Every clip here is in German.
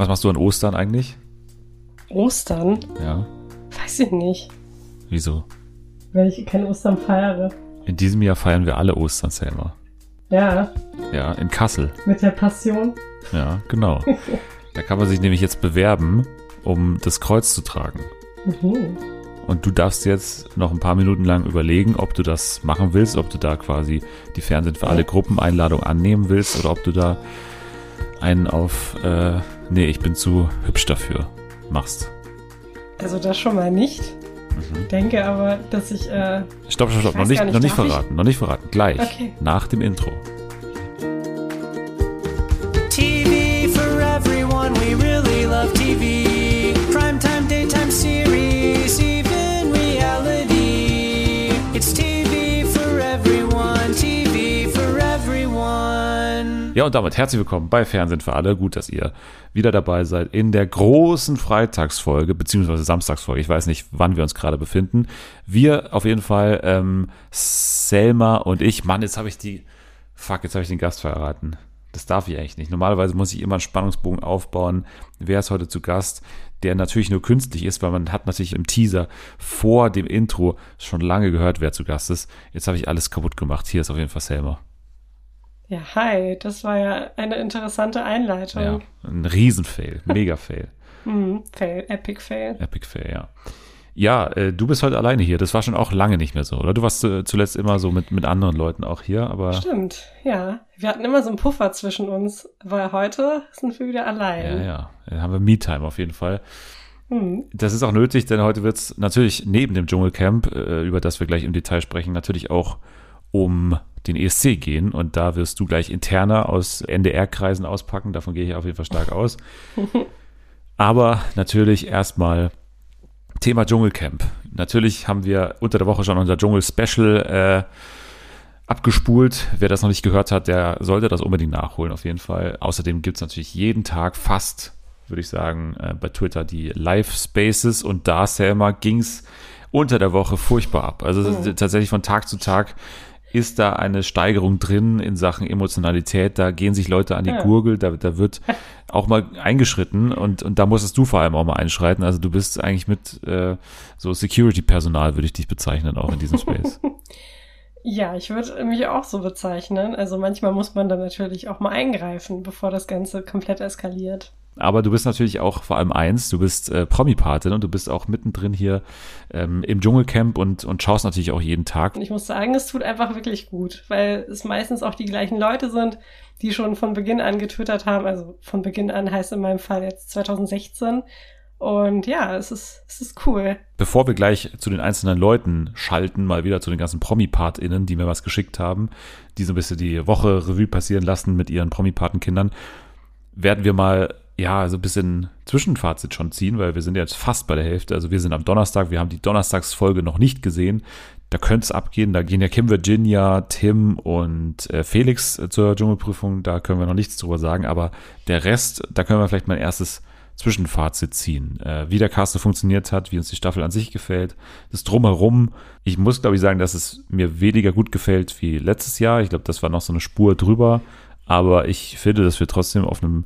Was machst du an Ostern eigentlich? Ostern? Ja. Weiß ich nicht. Wieso? Weil ich kein Ostern feiere. In diesem Jahr feiern wir alle Ostern, Selma. Ja, Ja, in Kassel. mit der Passion. Ja, genau. da kann man sich nämlich jetzt bewerben, um das Kreuz zu tragen. Mhm. Und du darfst jetzt noch ein paar Minuten lang überlegen, ob du das machen willst, ob du da quasi die Fernsehen für alle Gruppen Einladung annehmen willst oder ob du da einen auf, äh, nee, ich bin zu hübsch dafür machst. Also das schon mal nicht. Mhm. Denke aber, dass ich, äh, Stopp, stopp, stopp, Ich noch nicht, nicht, noch nicht darf ich? verraten, noch nicht verraten. Gleich, Okay. nach dem Intro. TV for everyone, we really love TV. Ja, und damit herzlich willkommen bei Fernsehen für alle. Gut, dass ihr wieder dabei seid in der großen Freitagsfolge, beziehungsweise Samstagsfolge. Ich weiß nicht, wann wir uns gerade befinden. Wir auf jeden Fall, ähm, Selma und ich. Mann, jetzt habe ich die, fuck, jetzt habe ich den Gast verraten. Das darf ich eigentlich nicht. Normalerweise muss ich immer einen Spannungsbogen aufbauen. Wer ist heute zu Gast? Der natürlich nur künstlich ist, weil man hat natürlich im Teaser vor dem Intro schon lange gehört, wer zu Gast ist. Jetzt habe ich alles kaputt gemacht. Hier ist auf jeden Fall Selma. Ja, hi, das war ja eine interessante Einleitung. Ja, ein Riesenfail, Mega-Fail, Mhm. Fail, Epic Fail. Epic-Fail, ja. Ja, äh, du bist heute alleine hier. Das war schon auch lange nicht mehr so, oder? Du warst äh, zuletzt immer so mit, mit anderen Leuten auch hier, aber Stimmt, ja. Wir hatten immer so einen Puffer zwischen uns, weil heute sind wir wieder ja, allein. ja, dann haben wir Me-Time auf jeden Fall. Mhm. Das ist auch nötig, denn heute wird es natürlich neben dem Dschungelcamp, äh, über das wir gleich im Detail sprechen, natürlich auch um den ESC gehen. Und da wirst du gleich interner aus NDR-Kreisen auspacken. Davon gehe ich auf jeden Fall stark aus. Aber natürlich erstmal Thema Dschungelcamp. Natürlich haben wir unter der Woche schon unser Dschungel-Special äh, abgespult. Wer das noch nicht gehört hat, der sollte das unbedingt nachholen, auf jeden Fall. Außerdem gibt es natürlich jeden Tag fast, würde ich sagen, äh, bei Twitter die Live-Spaces und da, Selma, ging es unter der Woche furchtbar ab. Also t- tatsächlich von Tag zu Tag ist da eine Steigerung drin in Sachen Emotionalität. Da gehen sich Leute an die Ja. Gurgel, da, da wird auch mal eingeschritten und, und da musstest du vor allem auch mal einschreiten. Also du bist eigentlich mit äh, so Security-Personal, würde ich dich bezeichnen, auch in diesem Space. Ja, ich würde mich auch so bezeichnen. Also manchmal muss man dann natürlich auch mal eingreifen, bevor das Ganze komplett eskaliert. Aber du bist natürlich auch vor allem eins, du bist äh, Promi-Patin und du bist auch mittendrin hier ähm, im Dschungelcamp und, und schaust natürlich auch jeden Tag. Ich muss sagen, es tut einfach wirklich gut, weil es meistens auch die gleichen Leute sind, die schon von Beginn an getwittert haben. Also von Beginn an heißt in meinem Fall jetzt 2016. Und ja, es ist, es ist cool. Bevor wir gleich zu den einzelnen Leuten schalten, mal wieder zu den ganzen Promi-PartInnen, die mir was geschickt haben, die so ein bisschen die Woche Revue passieren lassen mit ihren Promi-Patenkindern, werden wir mal, ja, so ein bisschen Zwischenfazit schon ziehen, weil wir sind jetzt fast bei der Hälfte. Also wir sind am Donnerstag, wir haben die Donnerstagsfolge noch nicht gesehen. Da könnte es abgehen, da gehen ja Kim Virginia, Tim und äh, Felix äh, zur Dschungelprüfung, da können wir noch nichts drüber sagen, aber der Rest, da können wir vielleicht mal ein erstes Zwischenfazit ziehen. Äh, wie der Cast so funktioniert hat, wie uns die Staffel an sich gefällt, das Drumherum. Ich muss, glaube ich, sagen, dass es mir weniger gut gefällt wie letztes Jahr. Ich glaube, das war noch so eine Spur drüber. Aber ich finde, dass wir trotzdem auf einem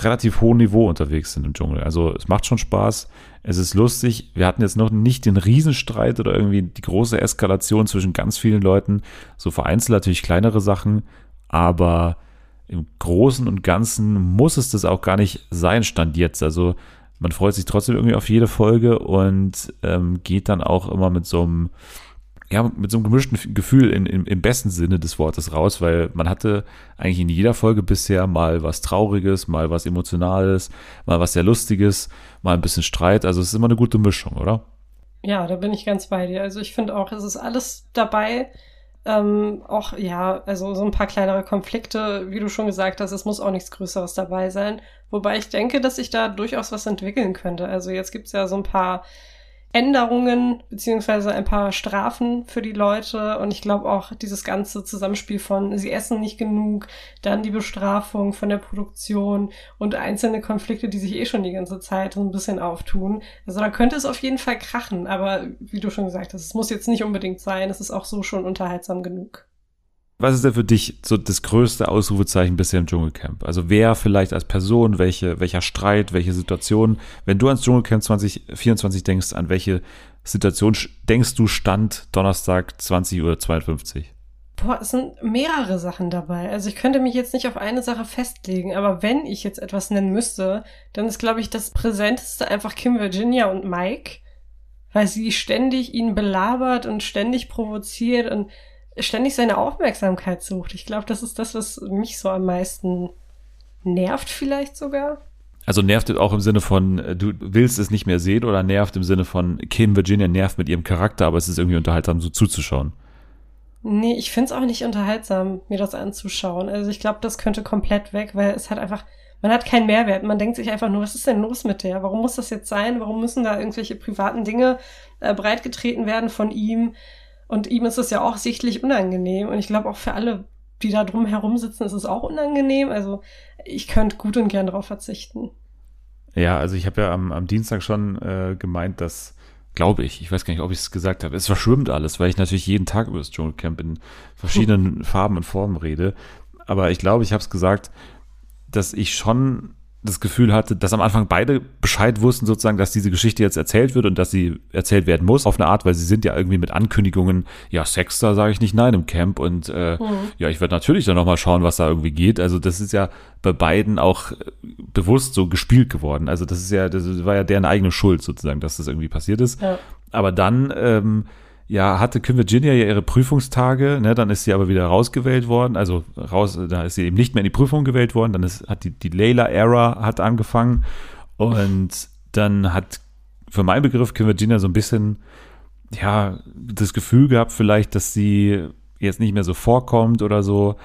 relativ hohen Niveau unterwegs sind im Dschungel. Also es macht schon Spaß. Es ist lustig. Wir hatten jetzt noch nicht den Riesenstreit oder irgendwie die große Eskalation zwischen ganz vielen Leuten. So vereinzelt natürlich kleinere Sachen. Aber im Großen und Ganzen muss es das auch gar nicht sein, Stand jetzt. Also man freut sich trotzdem irgendwie auf jede Folge und ähm, geht dann auch immer mit so einem, ja, mit so einem gemischten Gefühl in, in, im besten Sinne des Wortes raus, weil man hatte eigentlich in jeder Folge bisher mal was Trauriges, mal was Emotionales, mal was sehr Lustiges, mal ein bisschen Streit. Also es ist immer eine gute Mischung, oder? Ja, da bin ich ganz bei dir. Also ich finde auch, es ist alles dabei. Ähm, auch, ja, also so ein paar kleinere Konflikte, wie du schon gesagt hast, es muss auch nichts Größeres dabei sein. Wobei ich denke, dass sich da durchaus was entwickeln könnte. Also jetzt gibt's ja so ein paar Änderungen beziehungsweise ein paar Strafen für die Leute und ich glaube auch dieses ganze Zusammenspiel von sie essen nicht genug, dann die Bestrafung von der Produktion und einzelne Konflikte, die sich eh schon die ganze Zeit so ein bisschen auftun. Also da könnte es auf jeden Fall krachen, aber wie du schon gesagt hast, es muss jetzt nicht unbedingt sein, es ist auch so schon unterhaltsam genug. Was ist denn für dich so das größte Ausrufezeichen bisher im Dschungelcamp? Also wer vielleicht als Person, welche, welcher Streit, welche Situation? Wenn du ans Dschungelcamp 2024 denkst, an welche Situation denkst du stand Donnerstag 20 Uhr 52? Boah, es sind mehrere Sachen dabei. Also ich könnte mich jetzt nicht auf eine Sache festlegen, aber wenn ich jetzt etwas nennen müsste, dann ist, glaube ich, das Präsenteste einfach Kim Virginia und Mike, weil sie ständig ihn belabert und ständig provoziert und ständig seine Aufmerksamkeit sucht. Ich glaube, das ist das, was mich so am meisten nervt vielleicht sogar. Also nervt es auch im Sinne von, äh, du willst es nicht mehr sehen oder nervt im Sinne von, Kim Virginia nervt mit ihrem Charakter, aber es ist irgendwie unterhaltsam so zuzuschauen. Nee, ich find's auch nicht unterhaltsam, mir das anzuschauen. Also ich glaube, das könnte komplett weg, weil es hat einfach, man hat keinen Mehrwert. Man denkt sich einfach nur, was ist denn los mit der? Warum muss das jetzt sein? Warum müssen da irgendwelche privaten Dinge äh, breitgetreten werden von ihm? Und ihm ist es ja auch sichtlich unangenehm. Und ich glaube auch für alle, die da drum herum sitzen, ist es auch unangenehm. Also ich könnte gut und gern darauf verzichten. Ja, also ich habe ja am, am Dienstag schon äh, gemeint, dass glaube ich, ich weiß gar nicht, ob ich es gesagt habe, es verschwimmt alles, weil ich natürlich jeden Tag über das Dschungelcamp in verschiedenen Farben und Formen rede. Aber ich glaube, ich habe es gesagt, dass ich schon das Gefühl hatte, dass am Anfang beide Bescheid wussten, sozusagen, dass diese Geschichte jetzt erzählt wird und dass sie erzählt werden muss, auf eine Art, weil sie sind ja irgendwie mit Ankündigungen, ja, Sex, da sage ich nicht nein im Camp und äh, mhm. ja, ich werde natürlich dann nochmal schauen, was da irgendwie geht. Also das ist ja bei beiden auch äh, bewusst so gespielt geworden. Also das ist ja, das war ja deren eigene Schuld sozusagen, dass das irgendwie passiert ist. Ja. Aber dann ähm, ja, hatte Kim Virginia ja ihre Prüfungstage, ne, dann ist sie aber wieder rausgewählt worden, also raus, da ist sie eben nicht mehr in die Prüfung gewählt worden, dann ist, hat die, die Layla-Era hat angefangen und dann hat für meinen Begriff Kim Virginia so ein bisschen, ja, das Gefühl gehabt vielleicht, dass sie jetzt nicht mehr so vorkommt oder so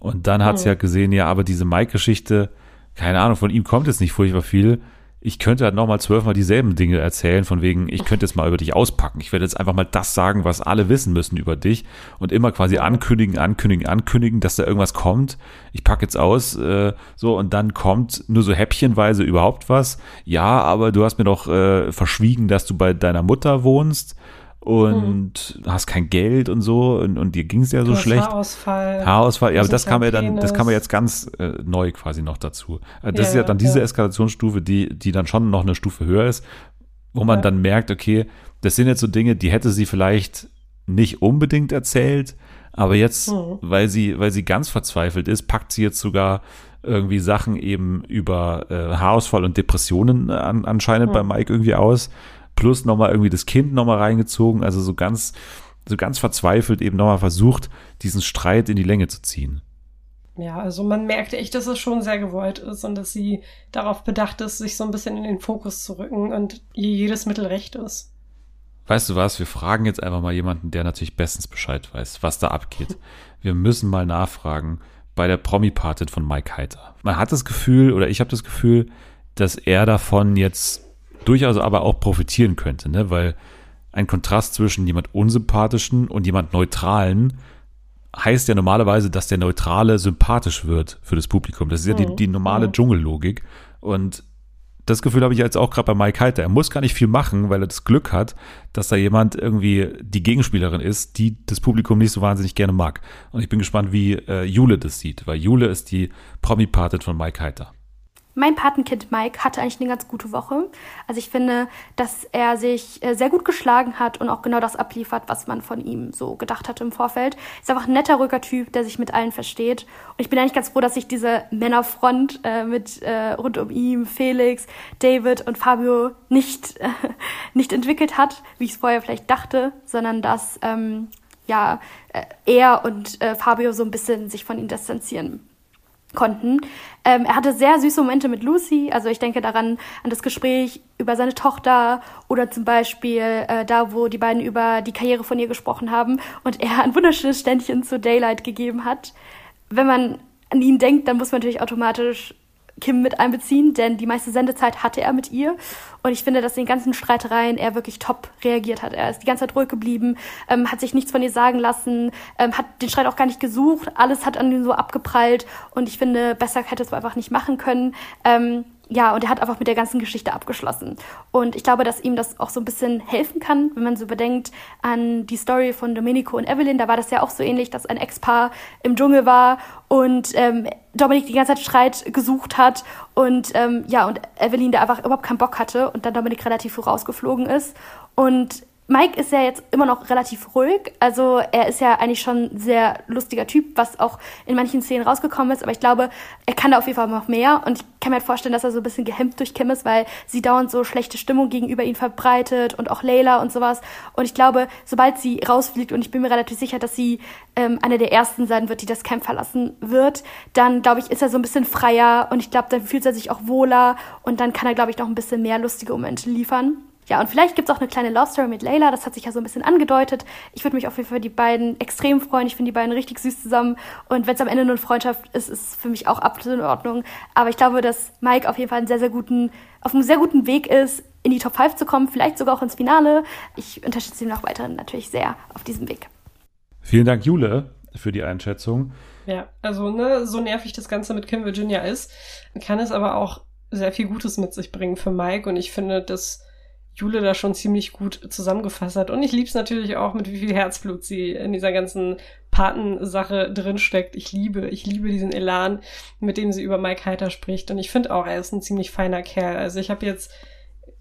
und dann hat sie ja gesehen, ja, aber diese Mike-Geschichte, keine Ahnung, von ihm kommt jetzt nicht furchtbar viel, ich könnte halt nochmal zwölfmal dieselben Dinge erzählen, von wegen, ich könnte jetzt mal über dich auspacken. Ich werde jetzt einfach mal das sagen, was alle wissen müssen über dich und immer quasi ankündigen, ankündigen, ankündigen, dass da irgendwas kommt. Ich packe jetzt aus, äh, so, und dann kommt nur so häppchenweise überhaupt was. Ja, aber du hast mir doch äh, verschwiegen, dass du bei deiner Mutter wohnst und mhm. hast kein Geld und so und, und dir ging es ja so schlecht. Haarausfall. Haarausfall, ja, aber das kam ja dann, das kam ja jetzt ganz äh, neu quasi noch dazu. Äh, das ja, ist ja dann diese ja. Eskalationsstufe, die, die dann schon noch eine Stufe höher ist, wo man ja. dann merkt, okay, das sind jetzt so Dinge, die hätte sie vielleicht nicht unbedingt erzählt, aber jetzt, mhm. weil sie, weil sie ganz verzweifelt ist, packt sie jetzt sogar irgendwie Sachen eben über äh, Haarausfall und Depressionen an, anscheinend mhm. bei Mike irgendwie aus plus nochmal irgendwie das Kind nochmal reingezogen, also so ganz, so ganz verzweifelt eben nochmal versucht, diesen Streit in die Länge zu ziehen. Ja, also man merkt echt, dass es schon sehr gewollt ist und dass sie darauf bedacht ist, sich so ein bisschen in den Fokus zu rücken und ihr jedes Mittel recht ist. Weißt du was, wir fragen jetzt einfach mal jemanden, der natürlich bestens Bescheid weiß, was da abgeht. Wir müssen mal nachfragen bei der Promi-Patin von Mike Heiter. Man hat das Gefühl, oder ich habe das Gefühl, dass er davon jetzt durchaus aber auch profitieren könnte, ne? weil ein Kontrast zwischen jemand unsympathischen und jemand neutralen heißt ja normalerweise, dass der Neutrale sympathisch wird für das Publikum. Das ist ja die, mhm. die normale mhm. Dschungellogik. Und das Gefühl habe ich jetzt auch gerade bei Mike Heiter. Er muss gar nicht viel machen, weil er das Glück hat, dass da jemand irgendwie die Gegenspielerin ist, die das Publikum nicht so wahnsinnig gerne mag. Und ich bin gespannt, wie äh, Jule das sieht, weil Jule ist die Promi-Patin von Mike Heiter. Mein Patenkind Mike hatte eigentlich eine ganz gute Woche. Also ich finde, dass er sich äh, sehr gut geschlagen hat und auch genau das abliefert, was man von ihm so gedacht hatte im Vorfeld. Ist einfach ein netter, ruhiger Typ, der sich mit allen versteht. Und ich bin eigentlich ganz froh, dass sich diese Männerfront äh, mit äh, rund um ihn, Felix, David und Fabio nicht, äh, nicht entwickelt hat, wie ich es vorher vielleicht dachte, sondern dass ähm, ja, äh, er und äh, Fabio so ein bisschen sich von ihm distanzieren konnten. Ähm, er hatte sehr süße Momente mit Lucy. Also ich denke daran an das Gespräch über seine Tochter oder zum Beispiel äh, da, wo die beiden über die Karriere von ihr gesprochen haben und er ein wunderschönes Ständchen zu Daylight gegeben hat. Wenn man an ihn denkt, dann muss man natürlich automatisch Kim mit einbeziehen, denn die meiste Sendezeit hatte er mit ihr. Und ich finde, dass in den ganzen Streitereien er wirklich top reagiert hat. Er ist die ganze Zeit ruhig geblieben, ähm, hat sich nichts von ihr sagen lassen, ähm, hat den Streit auch gar nicht gesucht. Alles hat an ihm so abgeprallt. Und ich finde, besser hätte es einfach nicht machen können. Ähm, ja, und er hat einfach mit der ganzen Geschichte abgeschlossen. Und ich glaube, dass ihm das auch so ein bisschen helfen kann, wenn man so bedenkt an die Story von Domenico und Evelyn. Da war das ja auch so ähnlich, dass ein Ex-Paar im Dschungel war und ähm, Dominik die ganze Zeit Streit gesucht hat und ähm, ja, und Evelyn da einfach überhaupt keinen Bock hatte und dann Dominik relativ früh rausgeflogen ist. Und Mike ist ja jetzt immer noch relativ ruhig. Also er ist ja eigentlich schon ein sehr lustiger Typ, was auch in manchen Szenen rausgekommen ist. Aber ich glaube, er kann da auf jeden Fall noch mehr. Und ich kann mir halt vorstellen, dass er so ein bisschen gehemmt durch Kim ist, weil sie dauernd so schlechte Stimmung gegenüber ihn verbreitet und auch Layla und sowas. Und ich glaube, sobald sie rausfliegt, und ich bin mir relativ sicher, dass sie ähm, eine der ersten sein wird, die das Camp verlassen wird, dann glaube ich, ist er so ein bisschen freier und ich glaube, dann fühlt er sich auch wohler und dann kann er, glaube ich, noch ein bisschen mehr lustige Momente liefern. Ja, und vielleicht gibt's auch eine kleine Love Story mit Layla, das hat sich ja so ein bisschen angedeutet. Ich würde mich auf jeden Fall für die beiden extrem freuen. Ich finde die beiden richtig süß zusammen. Und wenn es am Ende nur eine Freundschaft ist, ist es für mich auch absolut in Ordnung. Aber ich glaube, dass Mike auf jeden Fall einen sehr, sehr guten, auf einem sehr guten Weg ist, in die Top 5 zu kommen, vielleicht sogar auch ins Finale. Ich unterstütze ihn noch weiterhin natürlich sehr auf diesem Weg. Vielen Dank, Jule, für die Einschätzung. Ja, also ne, so nervig das Ganze mit Kim Virginia ist, kann es aber auch sehr viel Gutes mit sich bringen für Mike. Und ich finde, dass Jule da schon ziemlich gut zusammengefasst hat. Und ich lieb's natürlich auch, mit wie viel Herzblut sie in dieser ganzen Patensache drinsteckt. Ich liebe, ich liebe diesen Elan, mit dem sie über Mike Heiter spricht. Und ich finde auch, er ist ein ziemlich feiner Kerl. Also ich habe jetzt,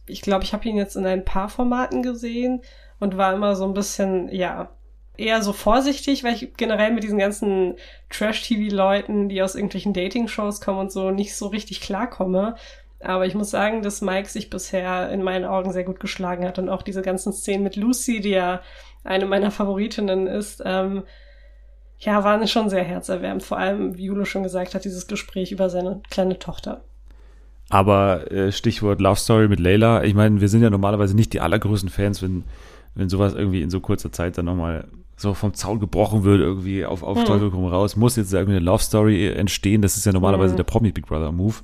ich glaube, ich habe ihn jetzt in ein paar Formaten gesehen und war immer so ein bisschen, ja, eher so vorsichtig, weil ich generell mit diesen ganzen Trash-TV-Leuten, die aus irgendwelchen Dating-Shows kommen und so, nicht so richtig klarkomme. Aber ich muss sagen, dass Mike sich bisher in meinen Augen sehr gut geschlagen hat und auch diese ganzen Szenen mit Lucy, die ja eine meiner Favoritinnen ist, ähm, ja, waren schon sehr herzerwärmend. Vor allem, wie Jule schon gesagt hat, dieses Gespräch über seine kleine Tochter. Aber äh, Stichwort Love Story mit Layla, ich meine, wir sind ja normalerweise nicht die allergrößten Fans, wenn, wenn sowas irgendwie in so kurzer Zeit dann nochmal so vom Zaun gebrochen wird, irgendwie auf, auf hm. Teufel komm raus, muss jetzt irgendwie eine Love Story entstehen. Das ist ja normalerweise hm. der Promi Big Brother Move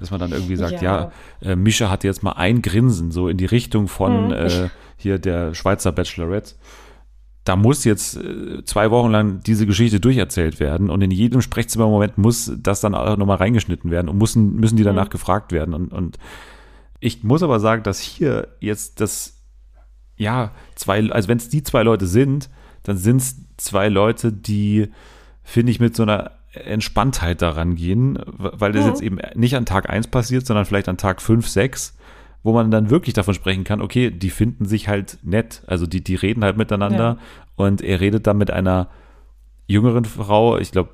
dass man dann irgendwie sagt, ja, ja äh, Mischa hat jetzt mal ein Grinsen, so in die Richtung von mhm. äh, hier der Schweizer Bachelorette. Da muss jetzt äh, zwei Wochen lang diese Geschichte durcherzählt werden und in jedem Sprechzimmermoment muss das dann auch nochmal reingeschnitten werden und müssen, müssen die danach mhm. gefragt werden. Und, und ich muss aber sagen, dass hier jetzt das, ja, zwei, also wenn es die zwei Leute sind, dann sind es zwei Leute, die, finde ich, mit so einer Entspanntheit daran gehen, weil das mhm. jetzt eben nicht an Tag 1 passiert, sondern vielleicht an Tag 5, 6, wo man dann wirklich davon sprechen kann, okay, die finden sich halt nett, also die, die reden halt miteinander ja. und er redet dann mit einer jüngeren Frau, ich glaube,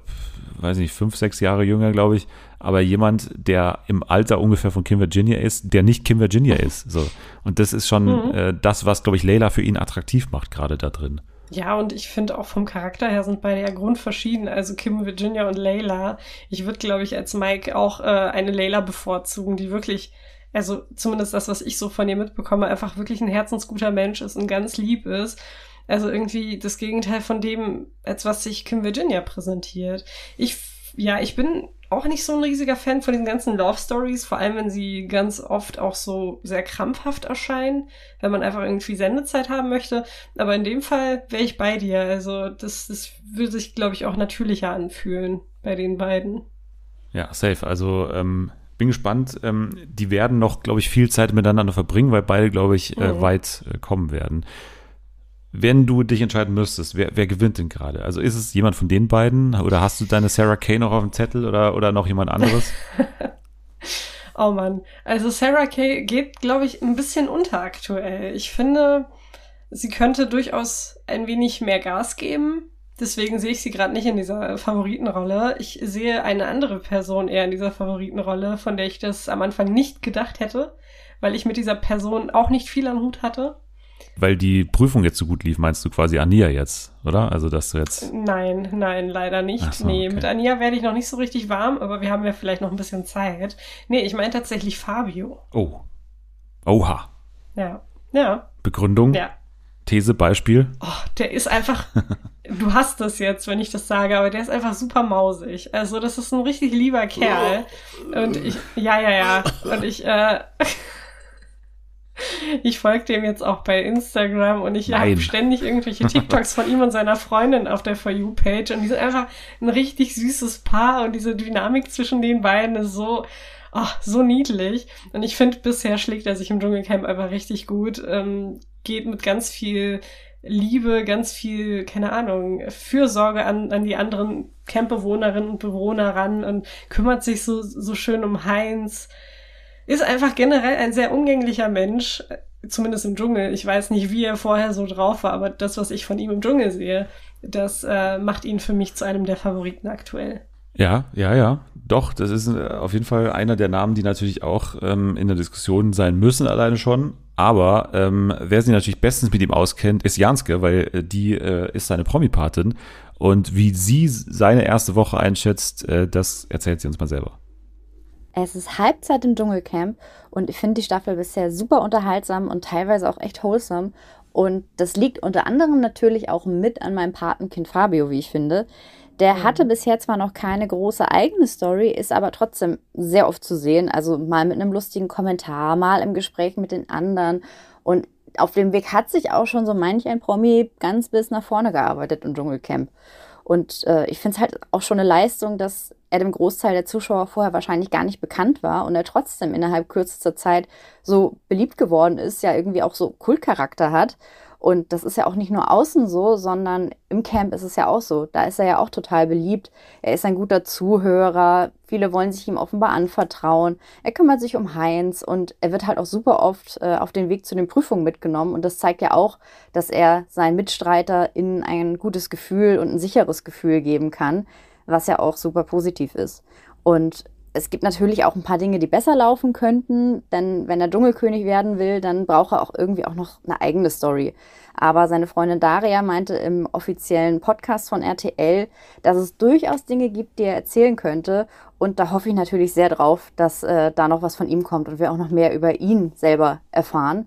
weiß nicht, fünf, sechs Jahre jünger, glaube ich, aber jemand, der im Alter ungefähr von Kim Virginia ist, der nicht Kim Virginia ist. So. Und das ist schon mhm. äh, das, was, glaube ich, Leila für ihn attraktiv macht, gerade da drin. Ja, und ich finde auch vom Charakter her sind beide ja grundverschieden. Also Kim, Virginia und Layla. Ich würde, glaube ich, als Mike auch äh, eine Layla bevorzugen, die wirklich, also zumindest das, was ich so von ihr mitbekomme, einfach wirklich ein herzensguter Mensch ist und ganz lieb ist. Also irgendwie das Gegenteil von dem, als was sich Kim Virginia präsentiert. Ich, ja, ich bin auch nicht so ein riesiger Fan von diesen ganzen Love Stories, vor allem wenn sie ganz oft auch so sehr krampfhaft erscheinen, wenn man einfach irgendwie Sendezeit haben möchte. Aber in dem Fall wäre ich bei dir. Also das, das würde sich, glaube ich, auch natürlicher anfühlen bei den beiden. Ja, safe. Also ähm, bin gespannt. Ähm, die werden noch, glaube ich, viel Zeit miteinander verbringen, weil beide, glaube ich, äh, mhm. weit äh, kommen werden wenn du dich entscheiden müsstest, wer, wer gewinnt denn gerade? Also ist es jemand von den beiden oder hast du deine Sarah Kay noch auf dem Zettel oder, oder noch jemand anderes? oh Mann, also Sarah Kay geht, glaube ich, ein bisschen unter aktuell. Ich finde, sie könnte durchaus ein wenig mehr Gas geben. Deswegen sehe ich sie gerade nicht in dieser Favoritenrolle. Ich sehe eine andere Person eher in dieser Favoritenrolle, von der ich das am Anfang nicht gedacht hätte, weil ich mit dieser Person auch nicht viel am Hut hatte weil die Prüfung jetzt so gut lief, meinst du quasi Ania jetzt, oder? Also, dass du jetzt. Nein, nein, leider nicht. So, nee, okay. mit Ania werde ich noch nicht so richtig warm, aber wir haben ja vielleicht noch ein bisschen Zeit. Nee, ich meine tatsächlich Fabio. Oh. Oha. Ja. Ja. Begründung? Ja. These, Beispiel? Oh, der ist einfach, du hast das jetzt, wenn ich das sage, aber der ist einfach super mausig. Also, das ist ein richtig lieber Kerl. Und ich, ja, ja, ja. Und ich, äh, Ich folge dem jetzt auch bei Instagram und ich habe ständig irgendwelche TikToks von ihm und seiner Freundin auf der For You-Page und die sind einfach ein richtig süßes Paar und diese Dynamik zwischen den beiden ist so, ach, so niedlich. Und ich finde, bisher schlägt er sich im Dschungelcamp einfach richtig gut. Ähm, geht mit ganz viel Liebe, ganz viel, keine Ahnung, Fürsorge an, an die anderen Campbewohnerinnen und Bewohner ran und kümmert sich so, so schön um Heinz. Ist einfach generell ein sehr umgänglicher Mensch, zumindest im Dschungel. Ich weiß nicht, wie er vorher so drauf war, aber das, was ich von ihm im Dschungel sehe, das äh, macht ihn für mich zu einem der Favoriten aktuell. Ja, ja, ja. Doch, das ist äh, auf jeden Fall einer der Namen, die natürlich auch ähm, in der Diskussion sein müssen, alleine schon. Aber ähm, wer sich natürlich bestens mit ihm auskennt, ist Janske, weil äh, die äh, ist seine Promi-Patin. Und wie sie seine erste Woche einschätzt, äh, das erzählt sie uns mal selber. Es ist Halbzeit im Dschungelcamp und ich finde die Staffel bisher super unterhaltsam und teilweise auch echt wholesome. Und das liegt unter anderem natürlich auch mit an meinem Patenkind Fabio, wie ich finde. Der hatte bisher zwar noch keine große eigene Story, ist aber trotzdem sehr oft zu sehen. Also mal mit einem lustigen Kommentar, mal im Gespräch mit den anderen. Und auf dem Weg hat sich auch schon so manch ein Promi ganz bis nach vorne gearbeitet im Dschungelcamp. Und äh, ich finde es halt auch schon eine Leistung, dass er dem Großteil der Zuschauer vorher wahrscheinlich gar nicht bekannt war und er trotzdem innerhalb kürzester Zeit so beliebt geworden ist, ja irgendwie auch so Kultcharakter hat. Und das ist ja auch nicht nur außen so, sondern im Camp ist es ja auch so. Da ist er ja auch total beliebt. Er ist ein guter Zuhörer. Viele wollen sich ihm offenbar anvertrauen. Er kümmert sich um Heinz und er wird halt auch super oft äh, auf den Weg zu den Prüfungen mitgenommen. Und das zeigt ja auch, dass er seinen Mitstreiter in ein gutes Gefühl und ein sicheres Gefühl geben kann, was ja auch super positiv ist. Und es gibt natürlich auch ein paar Dinge, die besser laufen könnten, denn wenn er Dschungelkönig werden will, dann braucht er auch irgendwie auch noch eine eigene Story. Aber seine Freundin Daria meinte im offiziellen Podcast von RTL, dass es durchaus Dinge gibt, die er erzählen könnte. Und da hoffe ich natürlich sehr drauf, dass äh, da noch was von ihm kommt und wir auch noch mehr über ihn selber erfahren.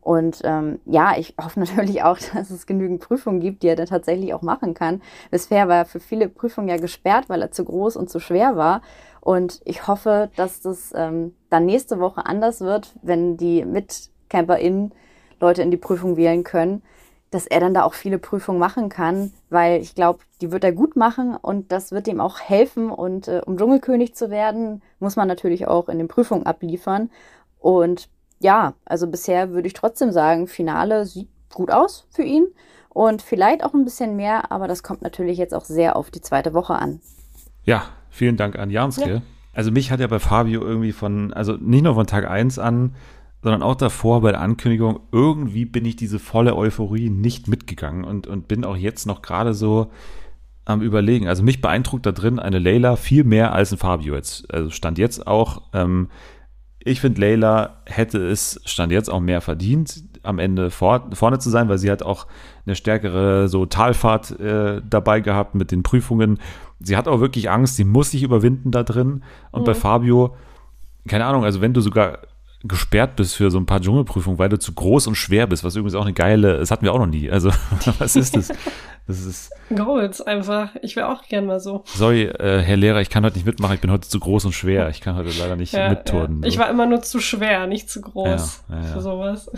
Und ähm, ja, ich hoffe natürlich auch, dass es genügend Prüfungen gibt, die er dann tatsächlich auch machen kann. Bisher war er für viele Prüfungen ja gesperrt, weil er zu groß und zu schwer war. Und ich hoffe, dass das ähm, dann nächste Woche anders wird, wenn die MitcamperInnen Leute in die Prüfung wählen können, dass er dann da auch viele Prüfungen machen kann, weil ich glaube, die wird er gut machen und das wird ihm auch helfen. Und äh, um Dschungelkönig zu werden, muss man natürlich auch in den Prüfungen abliefern. Und ja, also bisher würde ich trotzdem sagen, Finale sieht gut aus für ihn und vielleicht auch ein bisschen mehr, aber das kommt natürlich jetzt auch sehr auf die zweite Woche an. Ja, vielen Dank an Janske. Ja. Also mich hat ja bei Fabio irgendwie von, also nicht nur von Tag 1 an, sondern auch davor bei der Ankündigung, irgendwie bin ich diese volle Euphorie nicht mitgegangen und, und bin auch jetzt noch gerade so am überlegen. Also mich beeindruckt da drin eine Leila viel mehr als ein Fabio jetzt. Also stand jetzt auch, ähm, ich finde, Leila hätte es, stand jetzt auch mehr verdient, am Ende vor, vorne zu sein, weil sie hat auch eine stärkere so Talfahrt äh, dabei gehabt mit den Prüfungen. Sie hat auch wirklich Angst, sie muss sich überwinden da drin. Und mhm. bei Fabio, keine Ahnung, also wenn du sogar gesperrt bist für so ein paar Dschungelprüfungen, weil du zu groß und schwer bist, was übrigens auch eine geile, das hatten wir auch noch nie. Also, was ist das? Das ist. Goals einfach. Ich wäre auch gern mal so. Sorry, äh, Herr Lehrer, ich kann heute nicht mitmachen, ich bin heute zu groß und schwer. Ich kann heute leider nicht ja, mitturnen. Ja. Ich war immer nur zu schwer, nicht zu groß ja, für sowas.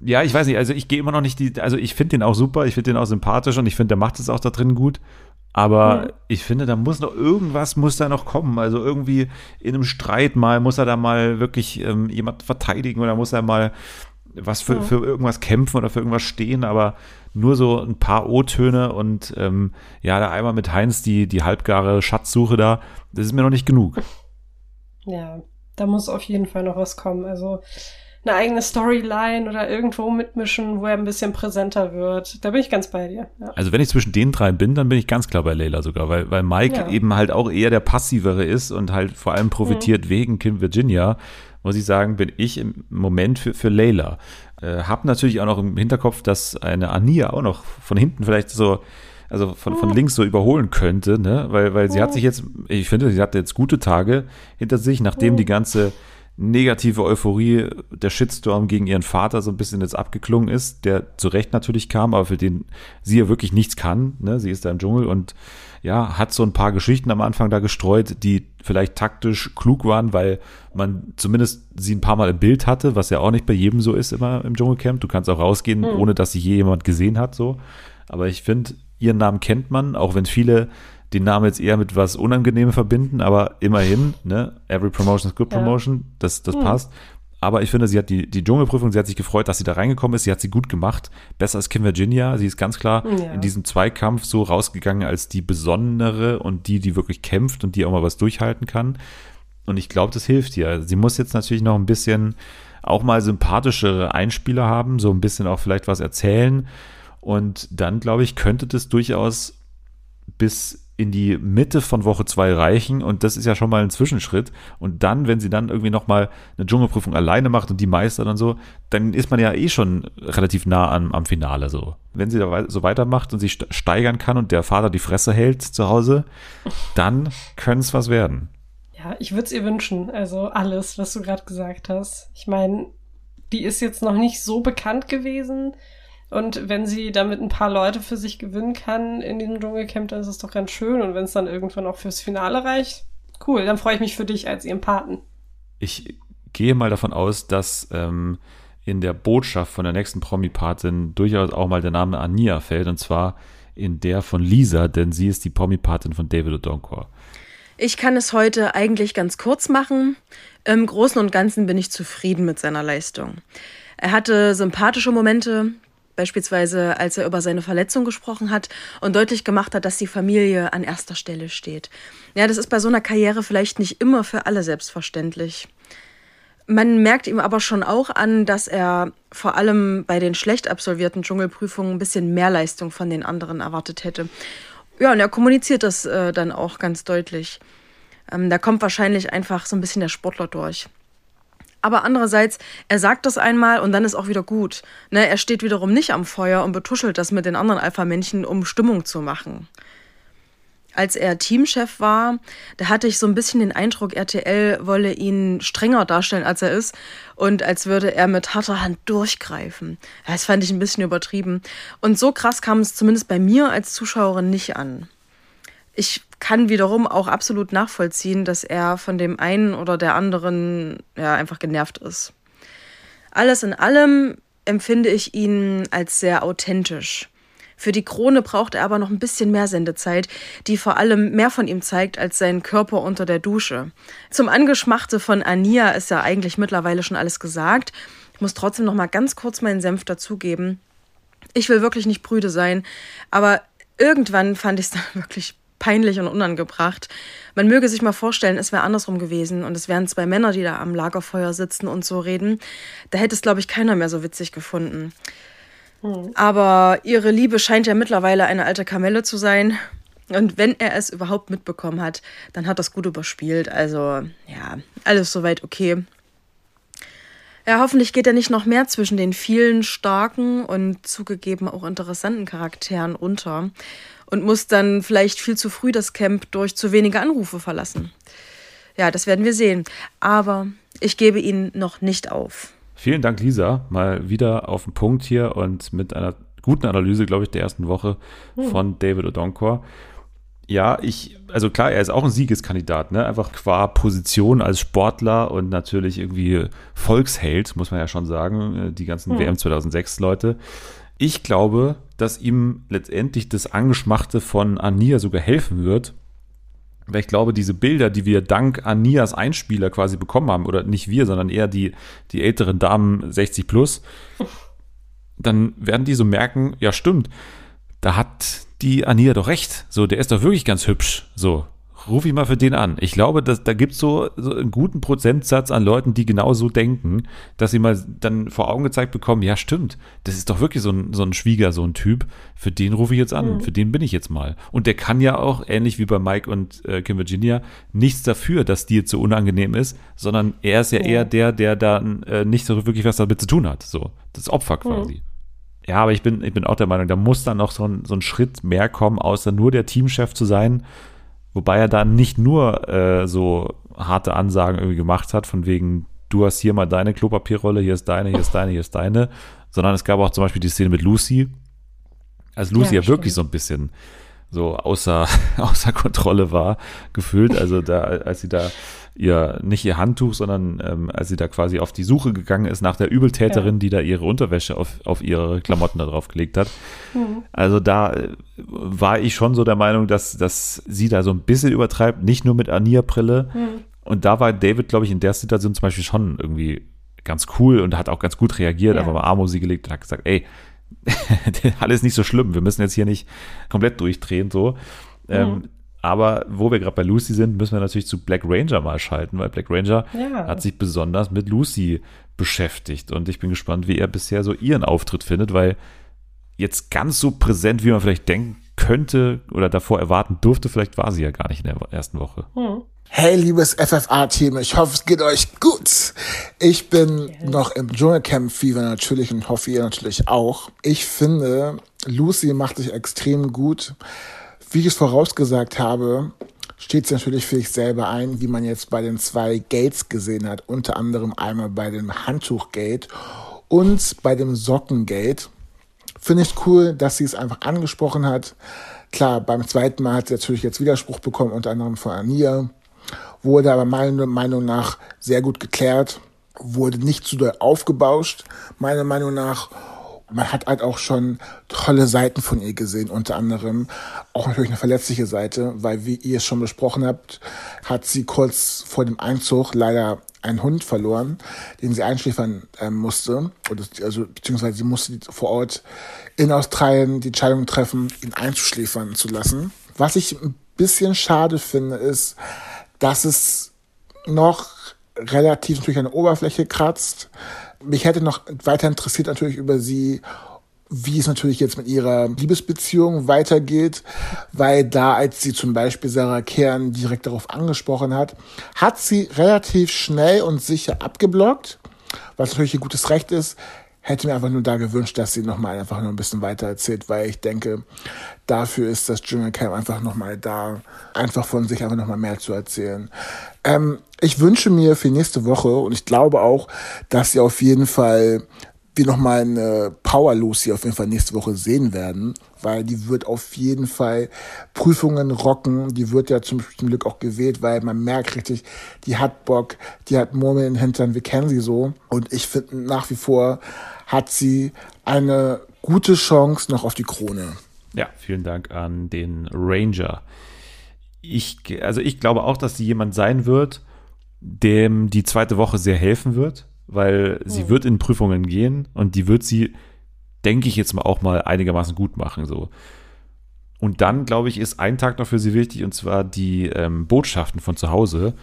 Ja. ich weiß nicht, also ich gehe immer noch nicht die, also ich finde den auch super, ich finde den auch sympathisch und ich finde, der macht es auch da drin gut. Aber mhm. ich finde, da muss noch irgendwas muss da noch kommen. Also irgendwie in einem Streit mal muss er da mal wirklich ähm, jemand verteidigen oder muss er mal was für, mhm. für irgendwas kämpfen oder für irgendwas stehen, aber nur so ein paar O-Töne und ähm, ja, da einmal mit Heinz die, die halbgare Schatzsuche da, das ist mir noch nicht genug. Ja, da muss auf jeden Fall noch was kommen. Also eine eigene Storyline oder irgendwo mitmischen, wo er ein bisschen präsenter wird. Da bin ich ganz bei dir. Ja. Also wenn ich zwischen den drei bin, dann bin ich ganz klar bei Leila sogar, weil, weil Mike ja. eben halt auch eher der passivere ist und halt vor allem profitiert mhm. wegen Kim Virginia. Muss ich sagen, bin ich im Moment für, für Leila. Äh, hab natürlich auch noch im Hinterkopf, dass eine Ania auch noch von hinten vielleicht so also von, von links so überholen könnte, ne? Weil, weil sie hat sich jetzt, ich finde, sie hat jetzt gute Tage hinter sich, nachdem die ganze negative Euphorie, der Shitstorm gegen ihren Vater so ein bisschen jetzt abgeklungen ist, der zu Recht natürlich kam, aber für den sie ja wirklich nichts kann. Ne? Sie ist da im Dschungel und ja, hat so ein paar Geschichten am Anfang da gestreut, die vielleicht taktisch klug waren, weil man zumindest sie ein paar Mal im Bild hatte, was ja auch nicht bei jedem so ist immer im Dschungelcamp. Du kannst auch rausgehen, mhm. ohne dass sie je jemand gesehen hat, so. Aber ich finde, ihren Namen kennt man, auch wenn viele den Namen jetzt eher mit was Unangenehmem verbinden, aber immerhin, ne, every promotion is good Ja. promotion, das, das Hm. passt. Aber ich finde, sie hat die, die Dschungelprüfung, sie hat sich gefreut, dass sie da reingekommen ist, sie hat sie gut gemacht, besser als Kim Virginia, sie ist ganz klar Ja. in diesem Zweikampf so rausgegangen als die besondere und die, die wirklich kämpft und die auch mal was durchhalten kann. Und ich glaube, das hilft ihr. Sie muss jetzt natürlich noch ein bisschen auch mal sympathischere Einspieler haben, so ein bisschen auch vielleicht was erzählen. Und dann, glaube ich, könnte das durchaus bis in die Mitte von Woche zwei reichen. Und das ist ja schon mal ein Zwischenschritt. Und dann, wenn sie dann irgendwie nochmal eine Dschungelprüfung alleine macht und die meistert und so, dann ist man ja eh schon relativ nah am, am Finale so. Wenn sie da so weitermacht und sich st- steigern kann und der Vater die Fresse hält zu Hause, dann könnte es was werden. Ja, ich würde es ihr wünschen. Also alles, was du gerade gesagt hast. Ich meine, die ist jetzt noch nicht so bekannt gewesen. Und wenn sie damit ein paar Leute für sich gewinnen kann in diesem Dschungelcamp, dann ist es doch ganz schön. Und wenn es dann irgendwann auch fürs Finale reicht, cool. Dann freue ich mich für dich als ihren Paten. Ich gehe mal davon aus, dass ähm, in der Botschaft von der nächsten Promi-Patin durchaus auch mal der Name Ania fällt. Und zwar in der von Lisa, denn sie ist die Promi-Patin von David Odonkor. Ich kann es heute eigentlich ganz kurz machen. Im Großen und Ganzen bin ich zufrieden mit seiner Leistung. Er hatte sympathische Momente, beispielsweise als er über seine Verletzung gesprochen hat und deutlich gemacht hat, dass die Familie an erster Stelle steht. Ja, das ist bei so einer Karriere vielleicht nicht immer für alle selbstverständlich. Man merkt ihm aber schon auch an, dass er vor allem bei den schlecht absolvierten Dschungelprüfungen ein bisschen mehr Leistung von den anderen erwartet hätte. Ja, und er kommuniziert das äh, dann auch ganz deutlich. Ähm, da kommt wahrscheinlich einfach so ein bisschen der Sportler durch. Aber andererseits, er sagt das einmal und dann ist auch wieder gut. Ne, er steht wiederum nicht am Feuer und betuschelt das mit den anderen Alpha-Männchen, um Stimmung zu machen. Als er Teamchef war, da hatte ich so ein bisschen den Eindruck, RTL wolle ihn strenger darstellen, als er ist und als würde er mit harter Hand durchgreifen. Das fand ich ein bisschen übertrieben. Und so krass kam es zumindest bei mir als Zuschauerin nicht an. Ich kann wiederum auch absolut nachvollziehen, dass er von dem einen oder der anderen ja einfach genervt ist. Alles in allem empfinde ich ihn als sehr authentisch. Für die Krone braucht er aber noch ein bisschen mehr Sendezeit, die vor allem mehr von ihm zeigt als sein Körper unter der Dusche. Zum Angeschmachte von Ania ist ja eigentlich mittlerweile schon alles gesagt. Ich muss trotzdem noch mal ganz kurz meinen Senf dazugeben. Ich will wirklich nicht prüde sein, aber irgendwann fand ich es dann wirklich peinlich und unangebracht. Man möge sich mal vorstellen, es wäre andersrum gewesen und es wären zwei Männer, die da am Lagerfeuer sitzen und so reden. Da hätte es, glaube ich, keiner mehr so witzig gefunden. Aber ihre Liebe scheint ja mittlerweile eine alte Kamelle zu sein. Und wenn er es überhaupt mitbekommen hat, dann hat das gut überspielt. Also, ja, alles soweit okay. Ja, hoffentlich geht er nicht noch mehr zwischen den vielen starken und zugegeben auch interessanten Charakteren unter und muss dann vielleicht viel zu früh das Camp durch zu wenige Anrufe verlassen. Ja, das werden wir sehen. Aber ich gebe ihn noch nicht auf. Vielen Dank, Lisa. Mal wieder auf den Punkt hier und mit einer guten Analyse, glaube ich, der ersten Woche von David Odonkor. Ja, ich, also klar, er ist auch ein Siegeskandidat, ne? Einfach qua Position als Sportler und natürlich irgendwie Volksheld, muss man ja schon sagen, äh, die ganzen WM 2006 Leute. Ich glaube, dass ihm letztendlich das Angeschmachte von Ania sogar helfen wird, weil ich glaube, diese Bilder, die wir dank Anias Einspieler quasi bekommen haben, oder nicht wir, sondern eher die, die älteren Damen 60 plus, dann werden die so merken, ja stimmt, da hat die Ania doch recht. So, der ist doch wirklich ganz hübsch. So, ruf ich mal für den an. Ich glaube, dass, da gibt es so, so einen guten Prozentsatz an Leuten, die genau so denken, dass sie mal dann vor Augen gezeigt bekommen, ja stimmt, das ist doch wirklich so ein, so ein Schwieger, so ein Typ, für den rufe ich jetzt an, für den bin ich jetzt mal. Und der kann ja auch, ähnlich wie bei Mike und äh, Kim Virginia, nichts dafür, dass die jetzt so unangenehm ist, sondern er ist ja, eher der, der dann äh, nicht so wirklich was damit zu tun hat. So, das Opfer quasi. Ja, aber ich bin, ich bin auch der Meinung, da muss dann noch so ein, so ein Schritt mehr kommen, außer nur der Teamchef zu sein. Wobei er da nicht nur äh, so harte Ansagen irgendwie gemacht hat, von wegen, du hast hier mal deine Klopapierrolle, hier ist deine, hier ist deine, hier ist deine, sondern es gab auch zum Beispiel die Szene mit Lucy, als Lucy ja, Ja, wirklich so ein bisschen so außer, außer Kontrolle war, gefühlt. Also da, als sie da ihr, nicht ihr Handtuch, sondern ähm, als sie da quasi auf die Suche gegangen ist nach der Übeltäterin, Ja. die da ihre Unterwäsche auf, auf ihre Klamotten da drauf gelegt hat. Mhm. Also da äh, war ich schon so der Meinung, dass, dass sie da so ein bisschen übertreibt, nicht nur mit Ania-Brille. Mhm. Und da war David, glaube ich, in der Situation zum Beispiel schon irgendwie ganz cool und hat auch ganz gut reagiert, Ja. einfach mal Arm um sie gelegt und hat gesagt, ey, alles nicht so schlimm, wir müssen jetzt hier nicht komplett durchdrehen, so. Ähm, aber wo wir gerade bei Lucy sind, müssen wir natürlich zu Black Ranger mal schalten, weil Black Ranger Ja. hat sich besonders mit Lucy beschäftigt und ich bin gespannt, wie er bisher so ihren Auftritt findet, weil jetzt ganz so präsent, wie man vielleicht denken könnte oder davor erwarten durfte, vielleicht war sie ja gar nicht in der ersten Woche. Hm. Hey, liebes FFA-Team, ich hoffe, es geht euch gut. Ich bin noch im Dschungelcamp-Fever natürlich und hoffe, ihr natürlich auch. Ich finde, Lucy macht sich extrem gut. Wie ich es vorausgesagt habe, steht sie natürlich für sich selber ein, wie man jetzt bei den zwei Gates gesehen hat. Unter anderem einmal bei dem Handtuchgate und bei dem Sockengate. Finde ich cool, dass sie es einfach angesprochen hat. Klar, beim zweiten Mal hat sie natürlich jetzt Widerspruch bekommen, unter anderem von Ania. Wurde aber meiner Meinung nach sehr gut geklärt. Wurde nicht zu doll aufgebauscht, meiner Meinung nach. Man hat halt auch schon tolle Seiten von ihr gesehen, unter anderem auch natürlich eine verletzliche Seite, weil wie ihr es schon besprochen habt, hat sie kurz vor dem Einzug leider einen Hund verloren, den sie einschläfern ähm, musste. Oder, also, beziehungsweise sie musste vor Ort in Australien die Entscheidung treffen, ihn einzuschläfern zu lassen. Was ich ein bisschen schade finde, ist, dass es noch relativ natürlich an der Oberfläche kratzt. Mich hätte noch weiter interessiert natürlich über sie, wie es natürlich jetzt mit ihrer Liebesbeziehung weitergeht, weil da, als sie zum Beispiel Sarah Kern direkt darauf angesprochen hat, hat sie relativ schnell und sicher abgeblockt, was natürlich ein gutes Recht ist. Hätte mir einfach nur da gewünscht, dass sie nochmal einfach nur ein bisschen weiter erzählt, weil ich denke, dafür ist das Dschungelcamp einfach nochmal da, einfach von sich einfach nochmal mehr zu erzählen. Ähm, ich wünsche mir für nächste Woche und ich glaube auch, dass sie auf jeden Fall wir nochmal eine Power Lucy auf jeden Fall nächste Woche sehen werden, weil die wird auf jeden Fall Prüfungen rocken. Die wird ja zum, zum Glück auch gewählt, weil man merkt richtig, die hat Bock, die hat Murmeln in den Hintern, wir kennen sie so. Und ich finde nach wie vor hat sie eine gute Chance noch auf die Krone. Ja, vielen Dank an den Ranger. Ich, also ich glaube auch, dass sie jemand sein wird, dem die zweite Woche sehr helfen wird, weil sie wird in Prüfungen gehen und die wird sie, denke ich jetzt mal auch mal einigermaßen gut machen so. Und dann, glaube ich, ist ein Tag noch für sie wichtig und zwar die ähm, Botschaften von zu Hause.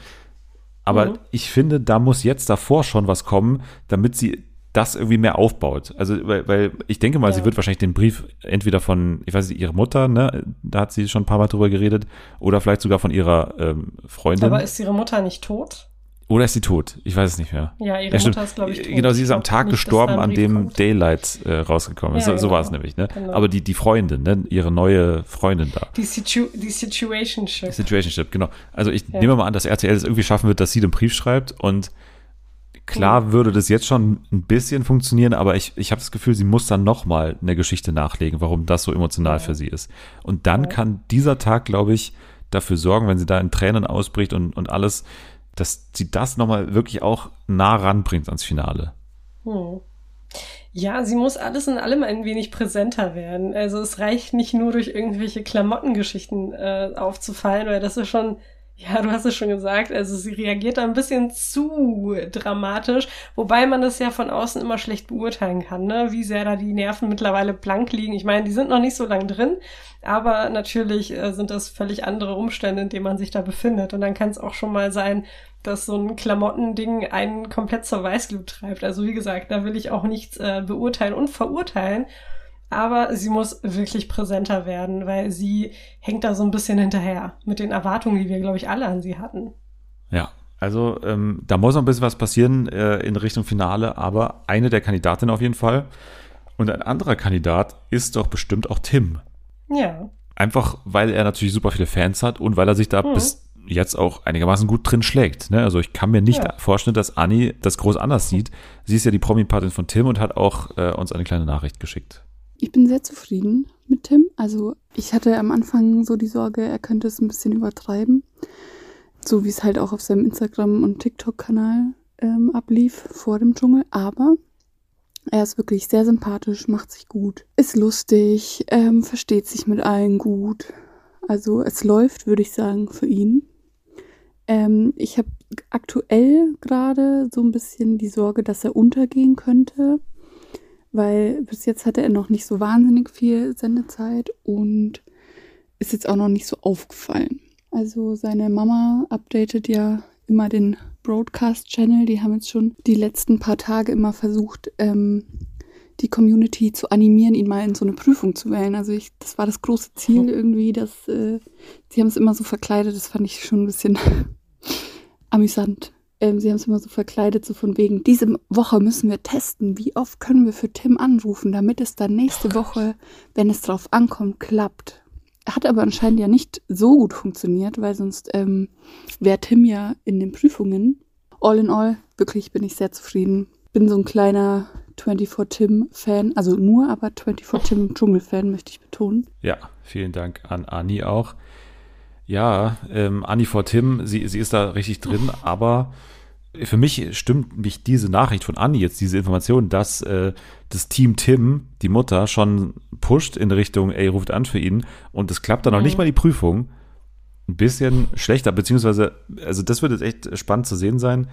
Aber Mhm. ich finde, da muss jetzt davor schon was kommen, damit sie das irgendwie mehr aufbaut. Also, weil, weil ich denke mal, sie Ja. wird wahrscheinlich den Brief entweder von, ich weiß nicht, ihrer Mutter, ne, da hat sie schon ein paar Mal drüber geredet, oder vielleicht sogar von ihrer ähm, Freundin. Aber ist ihre Mutter nicht tot? oder ist sie tot? Ich weiß es nicht mehr. Ja, ihre Ja. Mutter ist, glaube ich, tot. Genau, sie ist am Tag nicht, gestorben, an dem kommt. Daylight äh, rausgekommen ist. Ja, so so war es genau. nämlich, ne? Genau. Aber die, die Freundin, ne? ihre neue Freundin da. Die, Situ die Situationship. Situationship, genau. Also ich Ja. nehme mal an, dass RTL es irgendwie schaffen wird, dass sie den Brief schreibt und klar würde das jetzt schon ein bisschen funktionieren, aber ich, ich habe das Gefühl, sie muss dann nochmal eine Geschichte nachlegen, warum das so emotional für sie ist. Und dann kann dieser Tag, glaube ich, dafür sorgen, wenn sie da in Tränen ausbricht und, und alles, dass sie das nochmal wirklich auch nah ranbringt ans Finale. Hm. Ja, sie muss alles in allem ein wenig präsenter werden. Also es reicht nicht nur durch irgendwelche Klamottengeschichten äh, aufzufallen, weil das ist schon, ja, du hast es schon gesagt, also sie reagiert da ein bisschen zu dramatisch, wobei man das ja von außen immer schlecht beurteilen kann, ne? wie sehr da die Nerven mittlerweile blank liegen. Ich meine, die sind noch nicht so lang drin, aber natürlich äh, sind das völlig andere Umstände, in denen man sich da befindet. Und dann kann es auch schon mal sein, dass so ein Klamottending einen komplett zur Weißglut treibt. Also wie gesagt, da will ich auch nichts äh, beurteilen und verurteilen. Aber sie muss wirklich präsenter werden, weil sie hängt da so ein bisschen hinterher mit den Erwartungen, die wir, glaube ich, alle an sie hatten. Ja, also ähm, da muss noch ein bisschen was passieren äh, in Richtung Finale, aber eine der Kandidatinnen auf jeden Fall. Und ein anderer Kandidat ist doch bestimmt auch Tim. Ja. Einfach, weil er natürlich super viele Fans hat und weil er sich da Mhm. bis jetzt auch einigermaßen gut drin schlägt. Ne? Also ich kann mir nicht Ja. vorstellen, dass Anni das groß anders sieht. Sie ist ja die Promi-Patin von Tim und hat auch äh, uns eine kleine Nachricht geschickt. Ich bin sehr zufrieden mit Tim. Also ich hatte am Anfang so die Sorge, er könnte es ein bisschen übertreiben. So wie es halt auch auf seinem Instagram- und TikTok-Kanal ähm, ablief vor dem Dschungel. Aber er ist wirklich sehr sympathisch, macht sich gut, ist lustig, ähm, versteht sich mit allen gut. Also es läuft, würde ich sagen, für ihn. Ähm, ich habe aktuell gerade so ein bisschen die Sorge, dass er untergehen könnte, weil bis jetzt hatte er noch nicht so wahnsinnig viel Sendezeit und ist jetzt auch noch nicht so aufgefallen. Also seine Mama updatet ja immer den Broadcast-Channel. Die haben jetzt schon die letzten paar Tage immer versucht, ähm, die Community zu animieren, ihn mal in so eine Prüfung zu wählen. Also ich, das war das große Ziel irgendwie, dass äh, sie haben es immer so verkleidet. Das fand ich schon ein bisschen amüsant. Ähm, sie haben es immer so verkleidet, so von wegen, diese Woche müssen wir testen, wie oft können wir für Tim anrufen, damit es dann nächste Woche, wenn es drauf ankommt, klappt. Hat aber anscheinend ja nicht so gut funktioniert, weil sonst ähm, wäre Tim ja in den Prüfungen. All in all, wirklich bin ich sehr zufrieden. Bin so ein kleiner 24 Tim-Fan, also nur aber 24 Tim Dschungel-Fan, möchte ich betonen. Ja, vielen Dank an Anni auch. Ja, ähm, Anni vor Tim, sie, sie ist da richtig drin, aber für mich stimmt mich diese Nachricht von Anni jetzt, diese Information, dass äh, das Team Tim, die Mutter, schon pusht in Richtung, ey, ruft an für ihn und es klappt dann noch nicht mal die Prüfung. Ein bisschen schlechter, beziehungsweise, also das wird jetzt echt spannend zu sehen sein,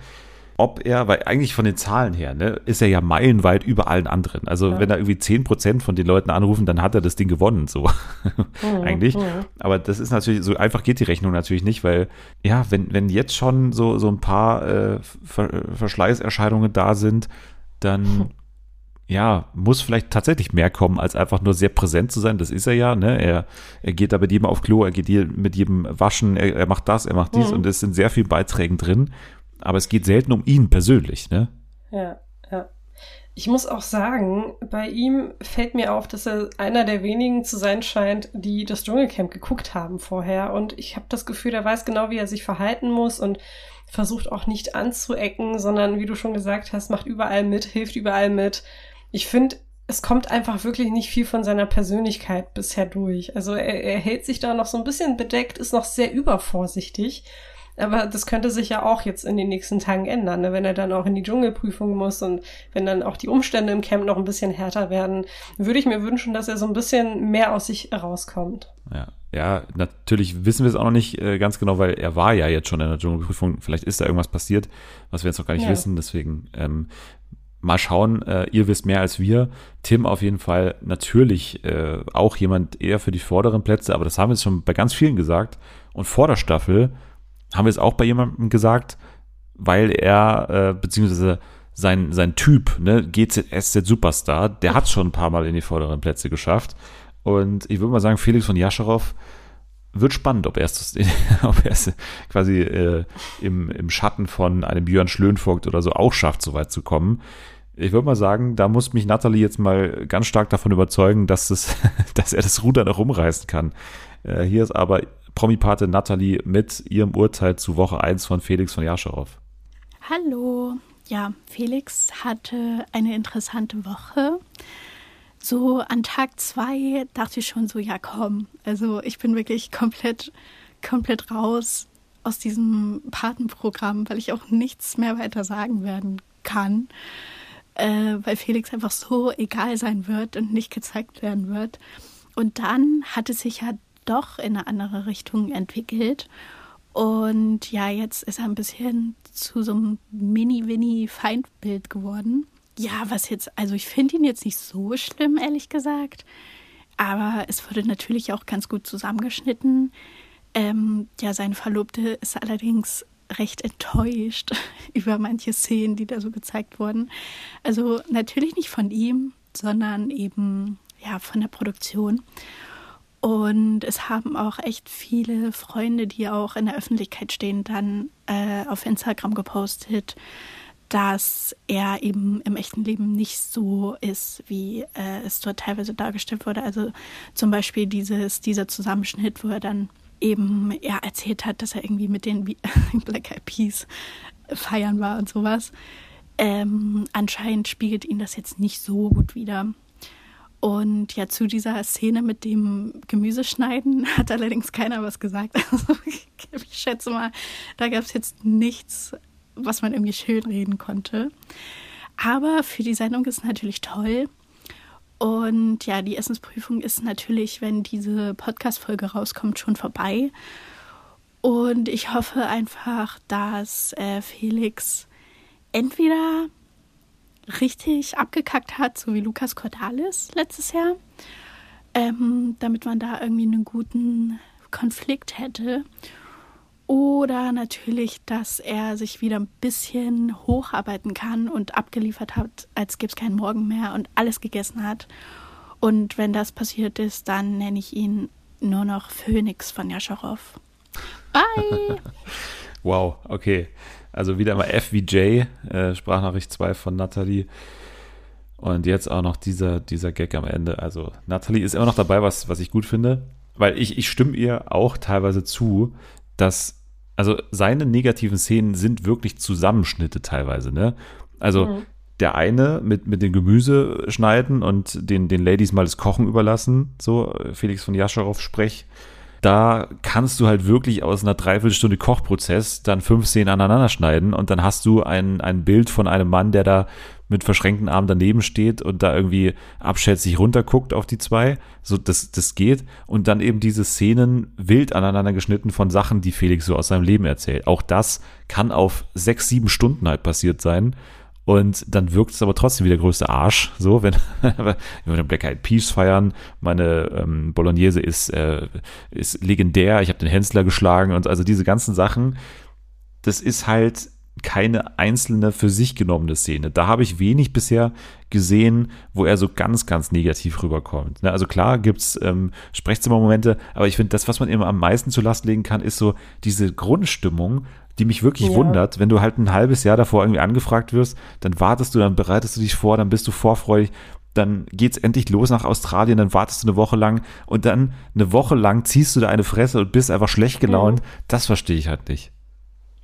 ob er, weil eigentlich von den Zahlen her, ne, ist er ja meilenweit über allen anderen. Also wenn da irgendwie 10% von den Leuten anrufen, dann hat er das Ding gewonnen, so eigentlich. Aber das ist natürlich, so einfach geht die Rechnung natürlich nicht, weil, ja, wenn, wenn jetzt schon so, so ein paar äh, Ver Verschleißerscheinungen da sind, dann ja, muss vielleicht tatsächlich mehr kommen, als einfach nur sehr präsent zu sein. Das ist er ja, ne? Er, er geht da mit jedem auf Klo, er geht hier mit jedem waschen, er, er macht das, er macht dies Mhm. und es sind sehr viele Beiträgen drin. Aber es geht selten um ihn persönlich, ne? Ja, ja. Ich muss auch sagen, bei ihm fällt mir auf, dass er einer der wenigen zu sein scheint, die das Dschungelcamp geguckt haben vorher. Und ich habe das Gefühl, er weiß genau, wie er sich verhalten muss und versucht auch nicht anzuecken, sondern wie du schon gesagt hast, macht überall mit, hilft überall mit. Ich finde, es kommt einfach wirklich nicht viel von seiner Persönlichkeit bisher durch. Also er, er hält sich da noch so ein bisschen bedeckt, ist noch sehr übervorsichtig. Aber das könnte sich ja auch jetzt in den nächsten Tagen ändern, ne? wenn er dann auch in die Dschungelprüfung muss und wenn dann auch die Umstände im Camp noch ein bisschen härter werden, würde ich mir wünschen, dass er so ein bisschen mehr aus sich herauskommt. Ja. Ja, natürlich wissen wir es auch noch nicht äh, ganz genau, weil er war ja jetzt schon in der Dschungelprüfung. Vielleicht ist da irgendwas passiert, was wir jetzt noch gar nicht Ja. wissen. Deswegen ähm, mal schauen. Äh, ihr wisst mehr als wir. Tim auf jeden Fall natürlich äh, auch jemand eher für die vorderen Plätze, aber das haben wir jetzt schon bei ganz vielen gesagt. Und vor der Staffel haben wir es auch bei jemandem gesagt, weil er, äh, beziehungsweise sein, sein Typ, ne, GZSZ Superstar, der hat schon ein paar Mal in die vorderen Plätze geschafft. Und ich würde mal sagen, Felix von Jascharow wird spannend, ob er es, ob er es quasi äh, im, im Schatten von einem Björn Schlönvogt oder so auch schafft, so weit zu kommen. Ich würde mal sagen, da muss mich Natalie jetzt mal ganz stark davon überzeugen, dass, es, dass er das Ruder noch rumreißen kann. Äh, hier ist aber Promipate Natalie mit ihrem Urteil zu Woche 1 von Felix von Jascharow. Hallo. Ja, Felix hatte eine interessante Woche. So an Tag zwei dachte ich schon so, ja komm, also ich bin wirklich komplett, komplett raus aus diesem Patenprogramm, weil ich auch nichts mehr weiter sagen werden kann, äh, weil Felix einfach so egal sein wird und nicht gezeigt werden wird. Und dann hat es sich ja doch in eine andere Richtung entwickelt. Und ja, jetzt ist er ein bisschen zu so einem Mini-Winnie-Feindbild geworden. Ja, was jetzt, also ich finde ihn jetzt nicht so schlimm, ehrlich gesagt. Aber es wurde natürlich auch ganz gut zusammengeschnitten. Ähm, ja, seine Verlobte ist allerdings recht enttäuscht über manche Szenen, die da so gezeigt wurden. Also natürlich nicht von ihm, sondern eben ja von der Produktion. Und es haben auch echt viele Freunde, die auch in der Öffentlichkeit stehen, dann äh, auf Instagram gepostet, dass er eben im echten Leben nicht so ist, wie äh, es dort teilweise dargestellt wurde. Also zum Beispiel dieses, dieser Zusammenschnitt, wo er dann eben ja, erzählt hat, dass er irgendwie mit den Black Eyed Peas feiern war und sowas. Ähm, anscheinend spiegelt ihn das jetzt nicht so gut wider. Und ja, zu dieser Szene mit dem Gemüseschneiden hat allerdings keiner was gesagt. Also ich, schätze mal, da gab es jetzt nichts, was man irgendwie schönreden konnte. Aber für die Sendung ist es natürlich toll. Und ja, die Essensprüfung ist natürlich, wenn diese Podcast-Folge rauskommt, schon vorbei. Und ich hoffe einfach, dass äh, Felix entweder richtig abgekackt hat, so wie Lukas Cordalis letztes Jahr, ähm, damit man da irgendwie einen guten Konflikt hätte. Oder natürlich, dass er sich wieder ein bisschen hocharbeiten kann und abgeliefert hat, als gäbe es keinen Morgen mehr und alles gegessen hat. Und wenn das passiert ist, dann nenne ich ihn nur noch Phoenix von Jascharow. Bye! wow, okay. Also wieder mal F wie J, äh, Sprachnachricht 2 von Nathalie. Und jetzt auch noch dieser, dieser Gag am Ende. Also Nathalie ist immer noch dabei, was, was ich gut finde. Weil ich, ich stimme ihr auch teilweise zu, dass also seine negativen Szenen sind wirklich Zusammenschnitte teilweise, ne? Also mhm. der eine mit, mit dem Gemüse schneiden und den, den Ladies mal das Kochen überlassen, so Felix von Jascharow sprech. Da kannst du halt wirklich aus einer Dreiviertelstunde Kochprozess dann fünf Szenen aneinander schneiden und dann hast du ein, ein Bild von einem Mann, der da mit verschränkten Armen daneben steht und da irgendwie abschätzig runterguckt auf die zwei. So, das, das geht. Und dann eben diese Szenen wild aneinander geschnitten von Sachen, die Felix so aus seinem Leben erzählt. Auch das kann auf sechs, sieben Stunden halt passiert sein. Und dann wirkt es aber trotzdem wie der größte Arsch. So, wenn, wir Black Eyed Peas feiern, meine ähm, Bolognese ist, äh, ist legendär, ich habe den Hensler geschlagen und also diese ganzen Sachen, das ist halt keine einzelne für sich genommene Szene. Da habe ich wenig bisher gesehen, wo er so ganz, ganz negativ rüberkommt. Ne, also klar gibt's ähm, Sprechzimmermomente, aber ich finde, das, was man immer am meisten zur Last legen kann, ist so diese Grundstimmung, die mich wirklich ja. wundert. Wenn du halt ein halbes Jahr davor irgendwie angefragt wirst, dann wartest du, dann bereitest du dich vor, dann bist du vorfreudig, dann geht's endlich los nach Australien, dann wartest du eine Woche lang und dann eine Woche lang ziehst du da eine Fresse und bist einfach schlecht gelaunt. Mhm. Das verstehe ich halt nicht.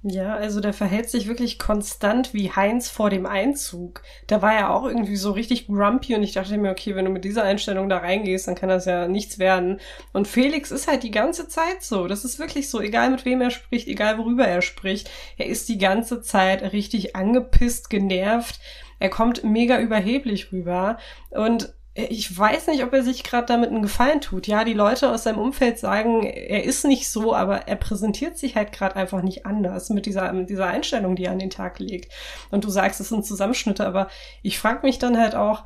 Ja, also der verhält sich wirklich konstant wie Heinz vor dem Einzug. Da war er auch irgendwie so richtig grumpy und ich dachte mir, okay, wenn du mit dieser Einstellung da reingehst, dann kann das ja nichts werden. Und Felix ist halt die ganze Zeit so. Das ist wirklich so, egal mit wem er spricht, egal worüber er spricht. Er ist die ganze Zeit richtig angepisst, genervt. Er kommt mega überheblich rüber und ich weiß nicht, ob er sich gerade damit einen Gefallen tut. Ja, die Leute aus seinem Umfeld sagen, er ist nicht so, aber er präsentiert sich halt gerade einfach nicht anders mit dieser, mit dieser Einstellung, die er an den Tag legt. Und du sagst, es sind Zusammenschnitte, aber ich frage mich dann halt auch,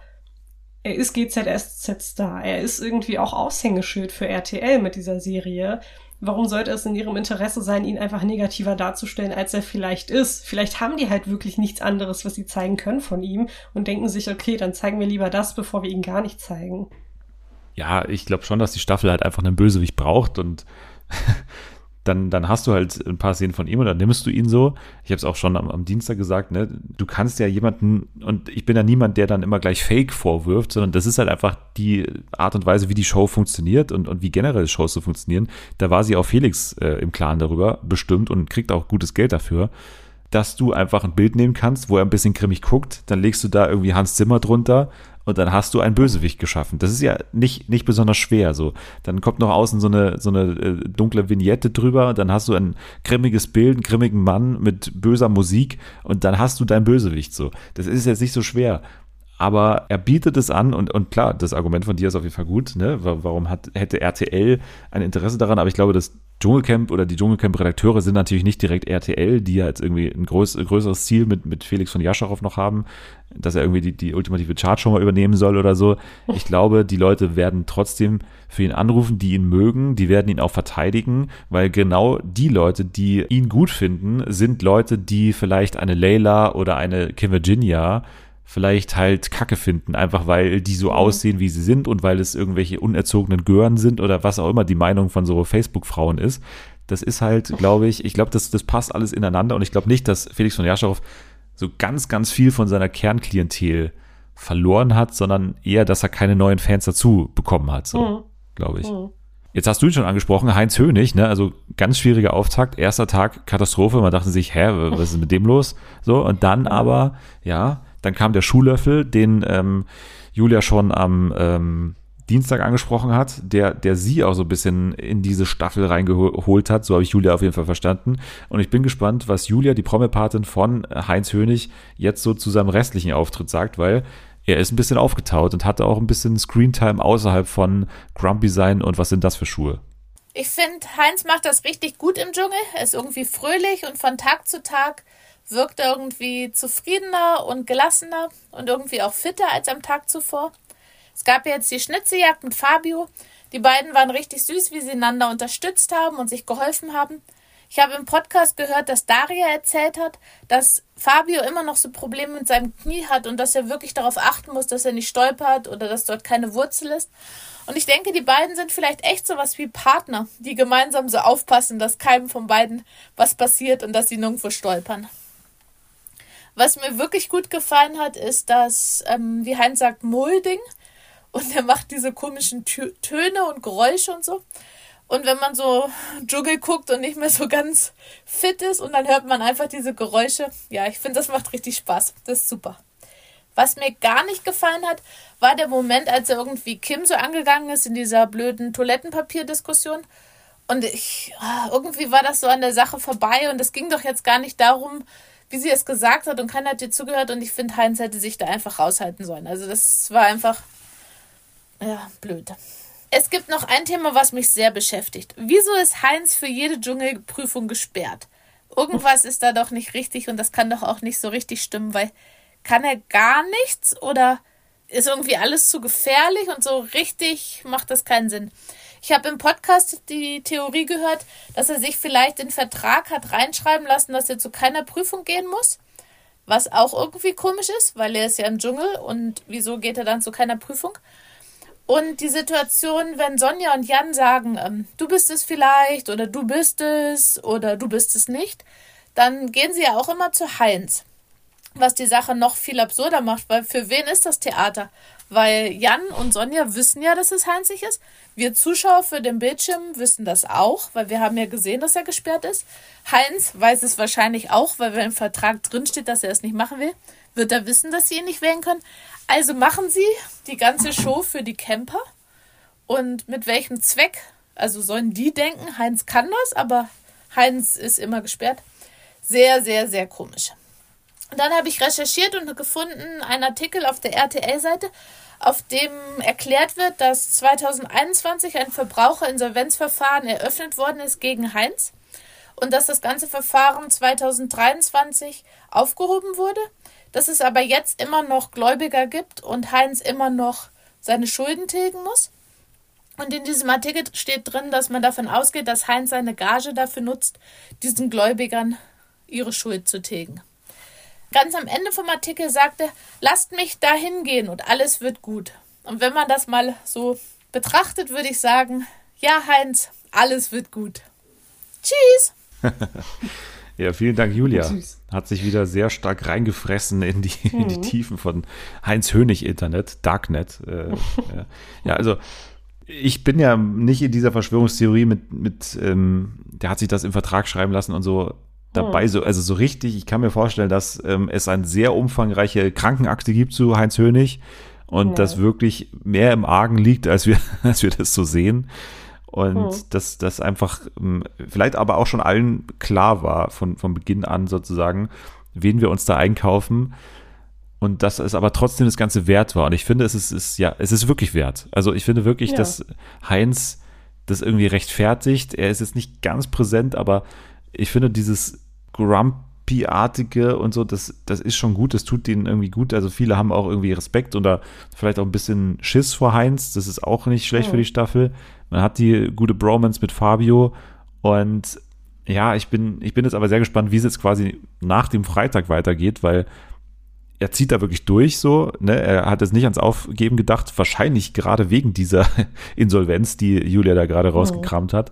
er ist GZSZ-Star. Er ist irgendwie auch Aushängeschild für RTL mit dieser Serie warum sollte es in ihrem Interesse sein, ihn einfach negativer darzustellen, als er vielleicht ist? Vielleicht haben die halt wirklich nichts anderes, was sie zeigen können von ihm und denken sich, okay, dann zeigen wir lieber das, bevor wir ihn gar nicht zeigen. Ja, ich glaube schon, dass die Staffel halt einfach einen Bösewicht braucht und dann, dann hast du halt ein paar Szenen von ihm und dann nimmst du ihn so. Ich habe es auch schon am, am, Dienstag gesagt, ne? Du kannst ja jemanden, und ich bin ja niemand, der dann immer gleich Fake vorwirft, sondern das ist halt einfach die Art und Weise, wie die Show funktioniert und, und wie generell Shows so funktionieren. Da war sie auch Felix äh, im Klaren darüber bestimmt und kriegt auch gutes Geld dafür dass du einfach ein Bild nehmen kannst, wo er ein bisschen grimmig guckt, dann legst du da irgendwie Hans Zimmer drunter und dann hast du einen Bösewicht geschaffen. Das ist ja nicht, nicht besonders schwer. So, dann kommt noch außen so eine, so eine äh, dunkle Vignette drüber, dann hast du ein grimmiges Bild, einen grimmigen Mann mit böser Musik und dann hast du dein Bösewicht so. Das ist jetzt nicht so schwer. Aber er bietet es an und, und klar, das Argument von dir ist auf jeden Fall gut. Ne? Warum hat, hätte RTL ein Interesse daran? Aber ich glaube, dass Dschungelcamp oder die Dschungelcamp-Redakteure sind natürlich nicht direkt RTL, die ja jetzt irgendwie ein groß, größeres Ziel mit, mit Felix von Jascharow noch haben, dass er irgendwie die, die ultimative Chartshow mal übernehmen soll oder so. Ich glaube, die Leute werden trotzdem für ihn anrufen, die ihn mögen, die werden ihn auch verteidigen, weil genau die Leute, die ihn gut finden, sind Leute, die vielleicht eine Layla oder eine Kim Virginia vielleicht halt Kacke finden, einfach weil die so mhm. aussehen, wie sie sind und weil es irgendwelche unerzogenen Gören sind oder was auch immer die Meinung von so Facebook-Frauen ist. Das ist halt, glaube ich, ich glaube, das, das passt alles ineinander und ich glaube nicht, dass Felix von Jascharow so ganz, ganz viel von seiner Kernklientel verloren hat, sondern eher, dass er keine neuen Fans dazu bekommen hat, so, mhm. glaube ich. Mhm. Jetzt hast du ihn schon angesprochen, Heinz Hönig, ne? Also ganz schwieriger Auftakt, erster Tag Katastrophe. Man dachte sich, hä, was ist mit dem los? So, und dann aber, ja, dann kam der Schuhlöffel, den ähm, Julia schon am ähm, Dienstag angesprochen hat, der, der sie auch so ein bisschen in diese Staffel reingeholt hat. So habe ich Julia auf jeden Fall verstanden. Und ich bin gespannt, was Julia, die Promi-Patin von Heinz Hönig, jetzt so zu seinem restlichen Auftritt sagt, weil er ist ein bisschen aufgetaut und hatte auch ein bisschen Screentime außerhalb von Grumpy sein und was sind das für Schuhe? Ich finde, Heinz macht das richtig gut im Dschungel. Er ist irgendwie fröhlich und von Tag zu Tag wirkt irgendwie zufriedener und gelassener und irgendwie auch fitter als am Tag zuvor. Es gab jetzt die Schnitzeljagd mit Fabio. Die beiden waren richtig süß, wie sie einander unterstützt haben und sich geholfen haben. Ich habe im Podcast gehört, dass Daria erzählt hat, dass Fabio immer noch so Probleme mit seinem Knie hat und dass er wirklich darauf achten muss, dass er nicht stolpert oder dass dort keine Wurzel ist. Und ich denke, die beiden sind vielleicht echt so was wie Partner, die gemeinsam so aufpassen, dass keinem von beiden was passiert und dass sie nirgendwo stolpern. Was mir wirklich gut gefallen hat, ist das, ähm, wie Heinz sagt, Molding. Und er macht diese komischen Tö Töne und Geräusche und so. Und wenn man so Dschungel guckt und nicht mehr so ganz fit ist und dann hört man einfach diese Geräusche, ja, ich finde, das macht richtig Spaß. Das ist super. Was mir gar nicht gefallen hat, war der Moment, als er irgendwie Kim so angegangen ist in dieser blöden Toilettenpapierdiskussion. Und ich, ah, irgendwie war das so an der Sache vorbei und es ging doch jetzt gar nicht darum, wie sie es gesagt hat und keiner hat ihr zugehört und ich finde, Heinz hätte sich da einfach raushalten sollen. Also das war einfach, ja, blöd. Es gibt noch ein Thema, was mich sehr beschäftigt. Wieso ist Heinz für jede Dschungelprüfung gesperrt? Irgendwas ist da doch nicht richtig und das kann doch auch nicht so richtig stimmen, weil kann er gar nichts oder ist irgendwie alles zu gefährlich und so richtig macht das keinen Sinn. Ich habe im Podcast die Theorie gehört, dass er sich vielleicht den Vertrag hat reinschreiben lassen, dass er zu keiner Prüfung gehen muss. Was auch irgendwie komisch ist, weil er ist ja im Dschungel und wieso geht er dann zu keiner Prüfung? Und die Situation, wenn Sonja und Jan sagen, ähm, du bist es vielleicht oder du bist es oder du bist es nicht, dann gehen sie ja auch immer zu Heinz. Was die Sache noch viel absurder macht, weil für wen ist das Theater? Weil Jan und Sonja wissen ja, dass es Heinzig ist. Wir Zuschauer für den Bildschirm wissen das auch, weil wir haben ja gesehen, dass er gesperrt ist. Heinz weiß es wahrscheinlich auch, weil im Vertrag drinsteht, dass er es nicht machen will. Wird er wissen, dass sie ihn nicht wählen können? Also machen sie die ganze Show für die Camper. Und mit welchem Zweck? Also sollen die denken, Heinz kann das, aber Heinz ist immer gesperrt. Sehr, sehr, sehr komisch. Und dann habe ich recherchiert und gefunden einen Artikel auf der RTL-Seite, auf dem erklärt wird, dass 2021 ein Verbraucherinsolvenzverfahren eröffnet worden ist gegen Heinz und dass das ganze Verfahren 2023 aufgehoben wurde dass es aber jetzt immer noch Gläubiger gibt und Heinz immer noch seine Schulden tilgen muss. Und in diesem Artikel steht drin, dass man davon ausgeht, dass Heinz seine Gage dafür nutzt, diesen Gläubigern ihre Schuld zu tilgen. Ganz am Ende vom Artikel sagt er, lasst mich da hingehen und alles wird gut. Und wenn man das mal so betrachtet, würde ich sagen, ja, Heinz, alles wird gut. Tschüss! Ja, vielen Dank, Julia. Süß. Hat sich wieder sehr stark reingefressen in die, mhm. in die mhm. Tiefen von Heinz Hönig Internet, Darknet. Äh, ja. ja, also ich bin ja nicht in dieser Verschwörungstheorie mit, mit ähm, der hat sich das im Vertrag schreiben lassen und so dabei, mhm. so, also so richtig. Ich kann mir vorstellen, dass ähm, es eine sehr umfangreiche Krankenakte gibt zu Heinz Hönig und ja. das wirklich mehr im Argen liegt, als wir, als wir das so sehen. Und mhm. dass das einfach ähm, vielleicht aber auch schon allen klar war von, von Beginn an sozusagen, wen wir uns da einkaufen. Und dass es aber trotzdem das Ganze wert war. Und ich finde, es ist, ist ja, es ist wirklich wert. Also ich finde wirklich, ja. dass Heinz das irgendwie rechtfertigt. Er ist jetzt nicht ganz präsent, aber ich finde dieses Grumpy-artige und so, das, das ist schon gut, das tut denen irgendwie gut. Also viele haben auch irgendwie Respekt oder vielleicht auch ein bisschen Schiss vor Heinz. Das ist auch nicht schlecht mhm. für die Staffel. Man hat die gute Bromance mit Fabio und ja, ich bin, ich bin jetzt aber sehr gespannt, wie es jetzt quasi nach dem Freitag weitergeht, weil er zieht da wirklich durch so. Ne? Er hat jetzt nicht ans Aufgeben gedacht, wahrscheinlich gerade wegen dieser Insolvenz, die Julia da gerade rausgekramt hat.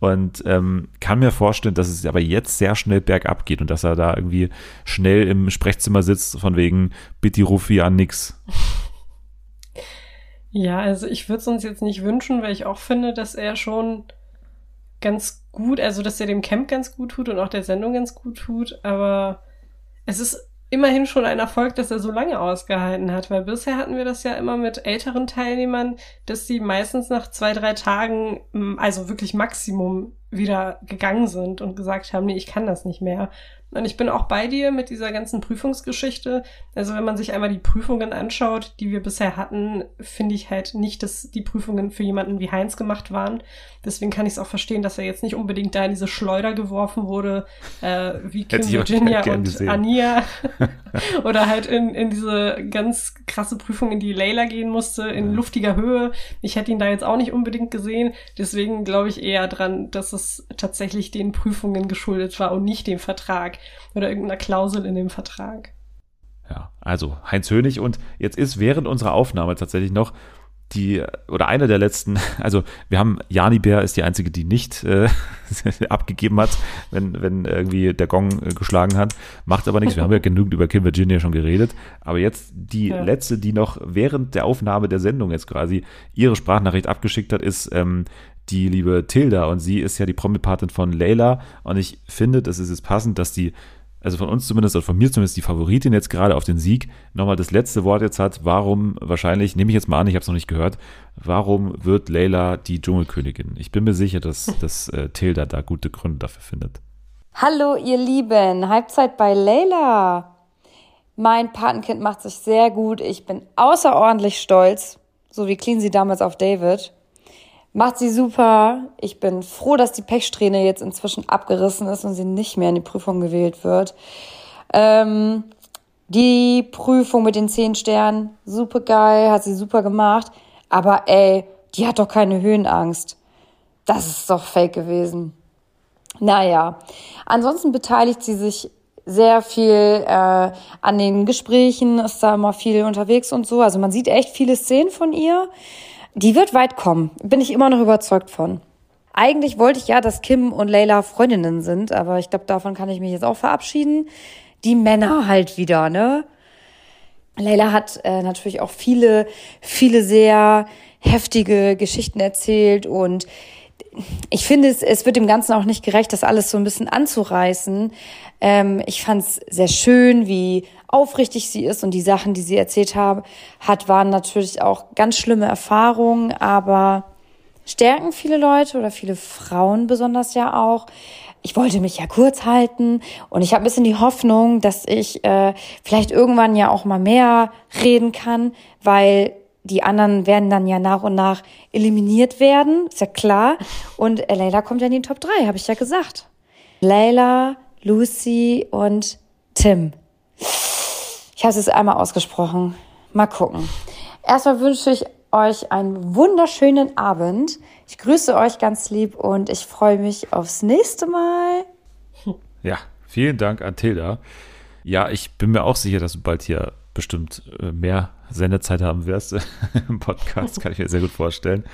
Und ähm, kann mir vorstellen, dass es aber jetzt sehr schnell bergab geht und dass er da irgendwie schnell im Sprechzimmer sitzt, von wegen Bitti Rufi an nix. Ja, also ich würde es uns jetzt nicht wünschen, weil ich auch finde, dass er schon ganz gut, also dass er dem Camp ganz gut tut und auch der Sendung ganz gut tut, aber es ist immerhin schon ein Erfolg, dass er so lange ausgehalten hat, weil bisher hatten wir das ja immer mit älteren Teilnehmern, dass sie meistens nach zwei, drei Tagen, mm, also wirklich Maximum, wieder gegangen sind und gesagt haben, nee, ich kann das nicht mehr. Und ich bin auch bei dir mit dieser ganzen Prüfungsgeschichte. Also wenn man sich einmal die Prüfungen anschaut, die wir bisher hatten, finde ich halt nicht, dass die Prüfungen für jemanden wie Heinz gemacht waren. Deswegen kann ich es auch verstehen, dass er jetzt nicht unbedingt da in diese Schleuder geworfen wurde, äh, wie Kim Virginia und gesehen. Ania. Oder halt in, in diese ganz krasse Prüfung, in die Layla gehen musste, in luftiger Höhe. Ich hätte ihn da jetzt auch nicht unbedingt gesehen. Deswegen glaube ich eher dran, dass es tatsächlich den Prüfungen geschuldet war und nicht dem Vertrag oder irgendeiner Klausel in dem Vertrag. Ja, also Heinz Hönig und jetzt ist während unserer Aufnahme tatsächlich noch die oder eine der letzten, also wir haben Jani Bär ist die einzige, die nicht äh, abgegeben hat, wenn, wenn irgendwie der Gong äh, geschlagen hat. Macht aber nichts. Wir haben ja genügend über Kim Virginia schon geredet. Aber jetzt die ja. letzte, die noch während der Aufnahme der Sendung jetzt quasi ihre Sprachnachricht abgeschickt hat, ist ähm, die liebe Tilda und sie ist ja die Promi-Patin von Layla und ich finde, das ist es passend, dass die, also von uns zumindest oder von mir zumindest die Favoritin jetzt gerade auf den Sieg nochmal das letzte Wort jetzt hat. Warum wahrscheinlich, nehme ich jetzt mal an, ich habe es noch nicht gehört, warum wird Layla die Dschungelkönigin? Ich bin mir sicher, dass, dass äh, Tilda da gute Gründe dafür findet. Hallo ihr Lieben, Halbzeit bei Layla. Mein Patenkind macht sich sehr gut. Ich bin außerordentlich stolz, so wie clean sie damals auf David. Macht sie super. Ich bin froh, dass die Pechsträhne jetzt inzwischen abgerissen ist und sie nicht mehr in die Prüfung gewählt wird. Ähm, die Prüfung mit den zehn Sternen, super geil, hat sie super gemacht. Aber ey, die hat doch keine Höhenangst. Das ist doch fake gewesen. Naja, ansonsten beteiligt sie sich sehr viel äh, an den Gesprächen, ist da immer viel unterwegs und so. Also man sieht echt viele Szenen von ihr. Die wird weit kommen, bin ich immer noch überzeugt von. Eigentlich wollte ich ja, dass Kim und Layla Freundinnen sind, aber ich glaube, davon kann ich mich jetzt auch verabschieden. Die Männer halt wieder, ne? Layla hat äh, natürlich auch viele, viele sehr heftige Geschichten erzählt und ich finde, es, es wird dem Ganzen auch nicht gerecht, das alles so ein bisschen anzureißen. Ähm, ich fand es sehr schön, wie aufrichtig sie ist und die Sachen, die sie erzählt habe, hat, waren natürlich auch ganz schlimme Erfahrungen, aber stärken viele Leute oder viele Frauen besonders ja auch. Ich wollte mich ja kurz halten und ich habe ein bisschen die Hoffnung, dass ich äh, vielleicht irgendwann ja auch mal mehr reden kann, weil die anderen werden dann ja nach und nach eliminiert werden, ist ja klar. Und Leila kommt ja in die Top 3, habe ich ja gesagt. Leila, Lucy und Tim. Ich habe es jetzt einmal ausgesprochen. Mal gucken. Erstmal wünsche ich euch einen wunderschönen Abend. Ich grüße euch ganz lieb und ich freue mich aufs nächste Mal. Ja, vielen Dank an Tilda. Ja, ich bin mir auch sicher, dass du bald hier bestimmt äh, mehr Sendezeit haben wirst im Podcast, kann ich mir sehr gut vorstellen.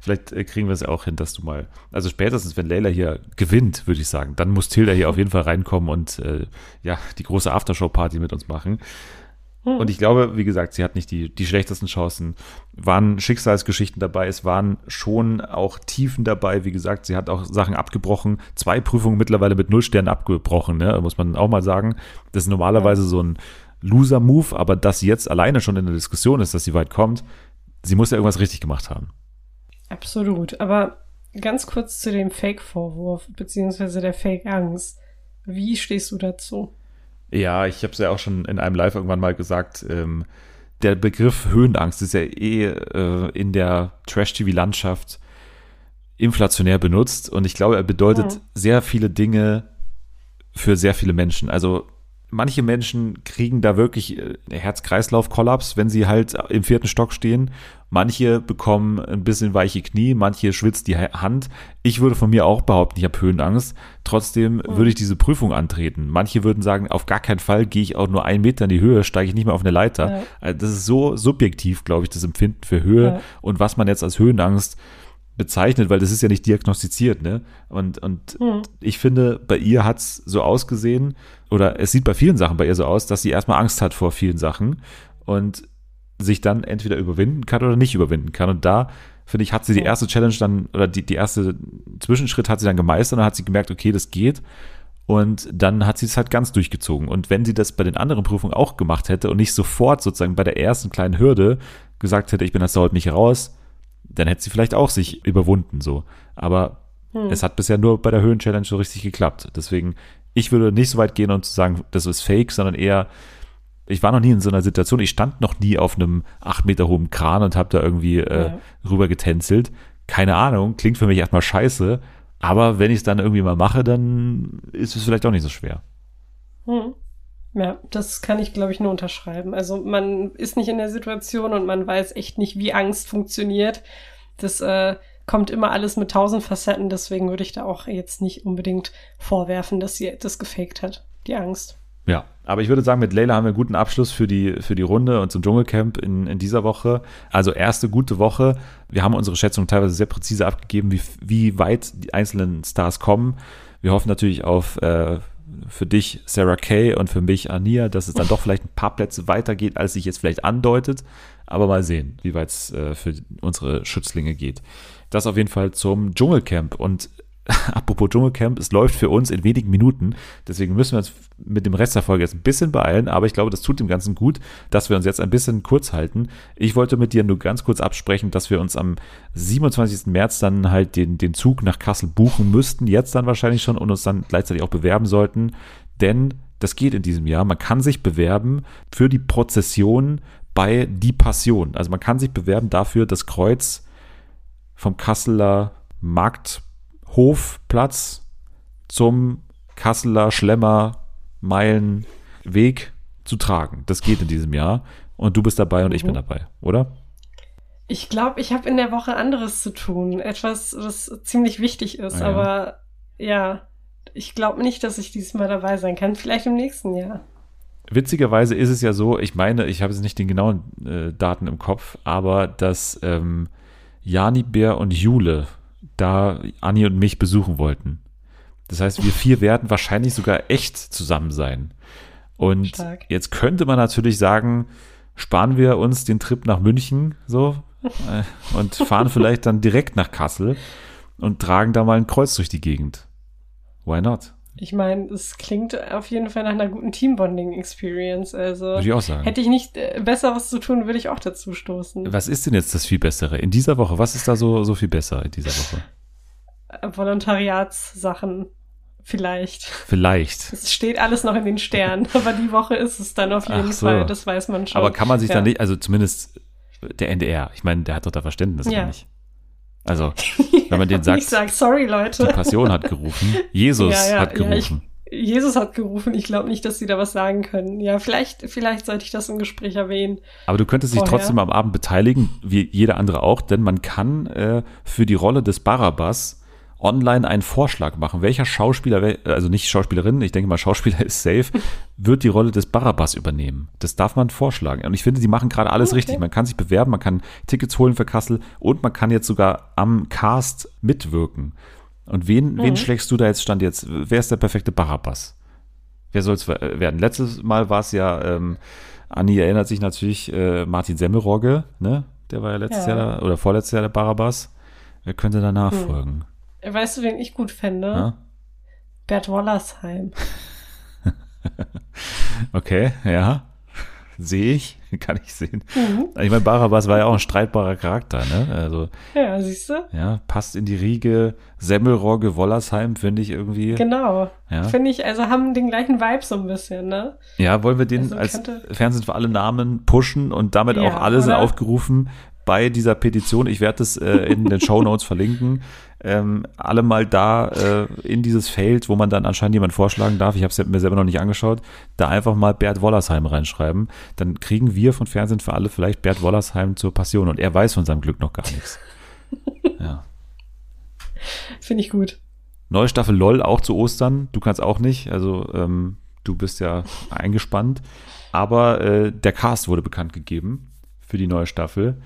Vielleicht äh, kriegen wir es auch hin, dass du mal, also spätestens, wenn Leila hier gewinnt, würde ich sagen, dann muss Tilda hier auf jeden Fall reinkommen und äh, ja, die große Aftershow-Party mit uns machen. Hm. Und ich glaube, wie gesagt, sie hat nicht die, die schlechtesten Chancen. Waren Schicksalsgeschichten dabei, es waren schon auch Tiefen dabei. Wie gesagt, sie hat auch Sachen abgebrochen. Zwei Prüfungen mittlerweile mit null Sternen abgebrochen, ne? muss man auch mal sagen. Das ist normalerweise so ein Loser-Move, aber dass sie jetzt alleine schon in der Diskussion ist, dass sie weit kommt, sie muss ja irgendwas richtig gemacht haben. Absolut. Aber ganz kurz zu dem Fake-Vorwurf, beziehungsweise der Fake-Angst. Wie stehst du dazu? Ja, ich habe es ja auch schon in einem Live irgendwann mal gesagt. Ähm, der Begriff Höhenangst ist ja eh äh, in der Trash-TV-Landschaft inflationär benutzt und ich glaube, er bedeutet ja. sehr viele Dinge für sehr viele Menschen. Also manche Menschen kriegen da wirklich äh, Herz-Kreislauf-Kollaps, wenn sie halt im vierten Stock stehen. Manche bekommen ein bisschen weiche Knie, manche schwitzt die Hand. Ich würde von mir auch behaupten, ich habe Höhenangst. Trotzdem mhm. würde ich diese Prüfung antreten. Manche würden sagen, auf gar keinen Fall gehe ich auch nur einen Meter in die Höhe, steige ich nicht mehr auf eine Leiter. Ja. Also das ist so subjektiv, glaube ich, das Empfinden für Höhe ja. und was man jetzt als Höhenangst bezeichnet, weil das ist ja nicht diagnostiziert, ne? Und, und mhm. ich finde, bei ihr hat's so ausgesehen, oder es sieht bei vielen Sachen bei ihr so aus, dass sie erstmal Angst hat vor vielen Sachen und sich dann entweder überwinden kann oder nicht überwinden kann. Und da, finde ich, hat sie die erste Challenge dann, oder die, die erste Zwischenschritt hat sie dann gemeistert und dann hat sie gemerkt, okay, das geht. Und dann hat sie es halt ganz durchgezogen. Und wenn sie das bei den anderen Prüfungen auch gemacht hätte und nicht sofort sozusagen bei der ersten kleinen Hürde gesagt hätte, ich bin jetzt heute nicht raus, dann hätte sie vielleicht auch sich überwunden so. Aber Hm. es hat bisher nur bei der Höhen-Challenge so richtig geklappt. Deswegen, ich würde nicht so weit gehen und zu sagen, das ist fake, sondern eher, ich war noch nie in so einer Situation, ich stand noch nie auf einem acht Meter hohen Kran und habe da irgendwie äh, Ja. rüber getänzelt. Keine Ahnung, klingt für mich erstmal scheiße, aber wenn ich es dann irgendwie mal mache, dann ist es vielleicht auch nicht so schwer. Hm. Ja, das kann ich, glaube ich, nur unterschreiben. Also man ist nicht in der Situation und man weiß echt nicht, wie Angst funktioniert. Das äh, kommt immer alles mit tausend Facetten, deswegen würde ich da auch jetzt nicht unbedingt vorwerfen, dass sie das gefaked hat, die Angst. Ja, aber ich würde sagen, mit Leila haben wir einen guten Abschluss für die, für die Runde und zum Dschungelcamp in, in dieser Woche. Also erste gute Woche. Wir haben unsere Schätzung teilweise sehr präzise abgegeben, wie, wie weit die einzelnen Stars kommen. Wir hoffen natürlich auf äh, für dich Sarah Kay und für mich Ania, dass es dann doch vielleicht ein paar Plätze weitergeht, als sich jetzt vielleicht andeutet. Aber mal sehen, wie weit es äh, für unsere Schützlinge geht. Das auf jeden Fall zum Dschungelcamp. Und apropos Dschungelcamp, es läuft für uns in wenigen Minuten. Deswegen müssen wir uns mit dem Rest der Folge jetzt ein bisschen beeilen. Aber ich glaube, das tut dem Ganzen gut, dass wir uns jetzt ein bisschen kurz halten. Ich wollte mit dir nur ganz kurz absprechen, dass wir uns am 27. März dann halt den, den Zug nach Kassel buchen müssten. Jetzt dann wahrscheinlich schon und uns dann gleichzeitig auch bewerben sollten. Denn das geht in diesem Jahr. Man kann sich bewerben für die Prozession bei Die Passion. Also man kann sich bewerben dafür, das Kreuz vom Kasseler Markthofplatz zum Kasseler Schlemmer Meilenweg zu tragen. Das geht in diesem Jahr. Und du bist dabei und ich bin dabei, oder? Ich glaube, ich habe in der Woche anderes zu tun. Etwas, was ziemlich wichtig ist. Ah, ja. Aber ja, ich glaube nicht, dass ich diesmal dabei sein kann. Vielleicht im nächsten Jahr. Witzigerweise ist es ja so, ich meine, ich habe jetzt nicht den genauen äh, Daten im Kopf, aber dass ähm, Jani, Bär und Jule da Anni und mich besuchen wollten. Das heißt, wir vier werden wahrscheinlich sogar echt zusammen sein. Und Stark. jetzt könnte man natürlich sagen, sparen wir uns den Trip nach München so äh, und fahren vielleicht dann direkt nach Kassel und tragen da mal ein Kreuz durch die Gegend. Why not? Ich meine, es klingt auf jeden Fall nach einer guten Teambonding-Experience. Also Würde ich auch sagen. hätte ich nicht äh, besser was zu tun, würde ich auch dazu stoßen. Was ist denn jetzt das viel Bessere in dieser Woche? Was ist da so, so viel besser in dieser Woche? Äh, Volontariatssachen vielleicht. Vielleicht. Es steht alles noch in den Sternen, aber die Woche ist es dann auf jeden so. Fall, das weiß man schon. Aber kann man sich ja. dann nicht, also zumindest der NDR, ich meine, der hat doch da Verständnis, Ja. nicht? Also, wenn man den sagt, ich sag, sorry Leute. die Passion hat gerufen, Jesus Ja, ja, hat ja, ich- gerufen. Jesus hat gerufen, ich glaube nicht, dass sie da was sagen können. Ja, vielleicht, vielleicht sollte ich das im Gespräch erwähnen. Aber du könntest dich trotzdem am Abend beteiligen, wie jeder andere auch, denn man kann äh, für die Rolle des Barabbas online einen Vorschlag machen. Welcher Schauspieler, also nicht Schauspielerin, ich denke mal Schauspieler ist safe, wird die Rolle des Barabbas übernehmen. Das darf man vorschlagen. Und ich finde, sie machen gerade alles Okay. richtig. Man kann sich bewerben, man kann Tickets holen für Kassel und man kann jetzt sogar am Cast mitwirken. Und wen, wen Mhm. schlägst du da jetzt Stand jetzt? Wer ist der perfekte Barabbas? Wer soll es werden? Letztes Mal war es ja, ähm, Anni erinnert sich natürlich, äh, Martin Semmelrogge, ne? Der war ja letztes Ja. Jahr oder vorletztes Jahr der Barabbas. Wer könnte da nachfolgen? Weißt du, wen ich gut fände? Ja? Bert Wollersheim. Okay, ja. Sehe ich, kann ich sehen. Mhm. Ich meine, Barabbas war ja auch ein streitbarer Charakter, ne? Also, Ja, siehst du? ja, passt in die Riege. Semmelrogge, Wollersheim, finde ich irgendwie. Genau. Ja. Finde ich, also haben den gleichen Vibe so ein bisschen, ne? Ja, wollen wir den Also als Fernsehen für alle Namen pushen und damit Ja, auch alle sind aufgerufen bei dieser Petition. Ich werde das äh, in den Show Notes verlinken. Ähm, alle mal da äh, in dieses Feld, wo man dann anscheinend jemand vorschlagen darf. Ich habe es mir selber noch nicht angeschaut. Da einfach mal Bert Wollersheim reinschreiben. Dann kriegen wir von Fernsehen für alle vielleicht Bert Wollersheim zur Passion und er weiß von seinem Glück noch gar nichts. Ja. Finde ich gut. Neue Staffel LOL auch zu Ostern. Du kannst auch nicht. Also ähm, du bist ja eingespannt. Aber äh, der Cast wurde bekannt gegeben für die neue Staffel.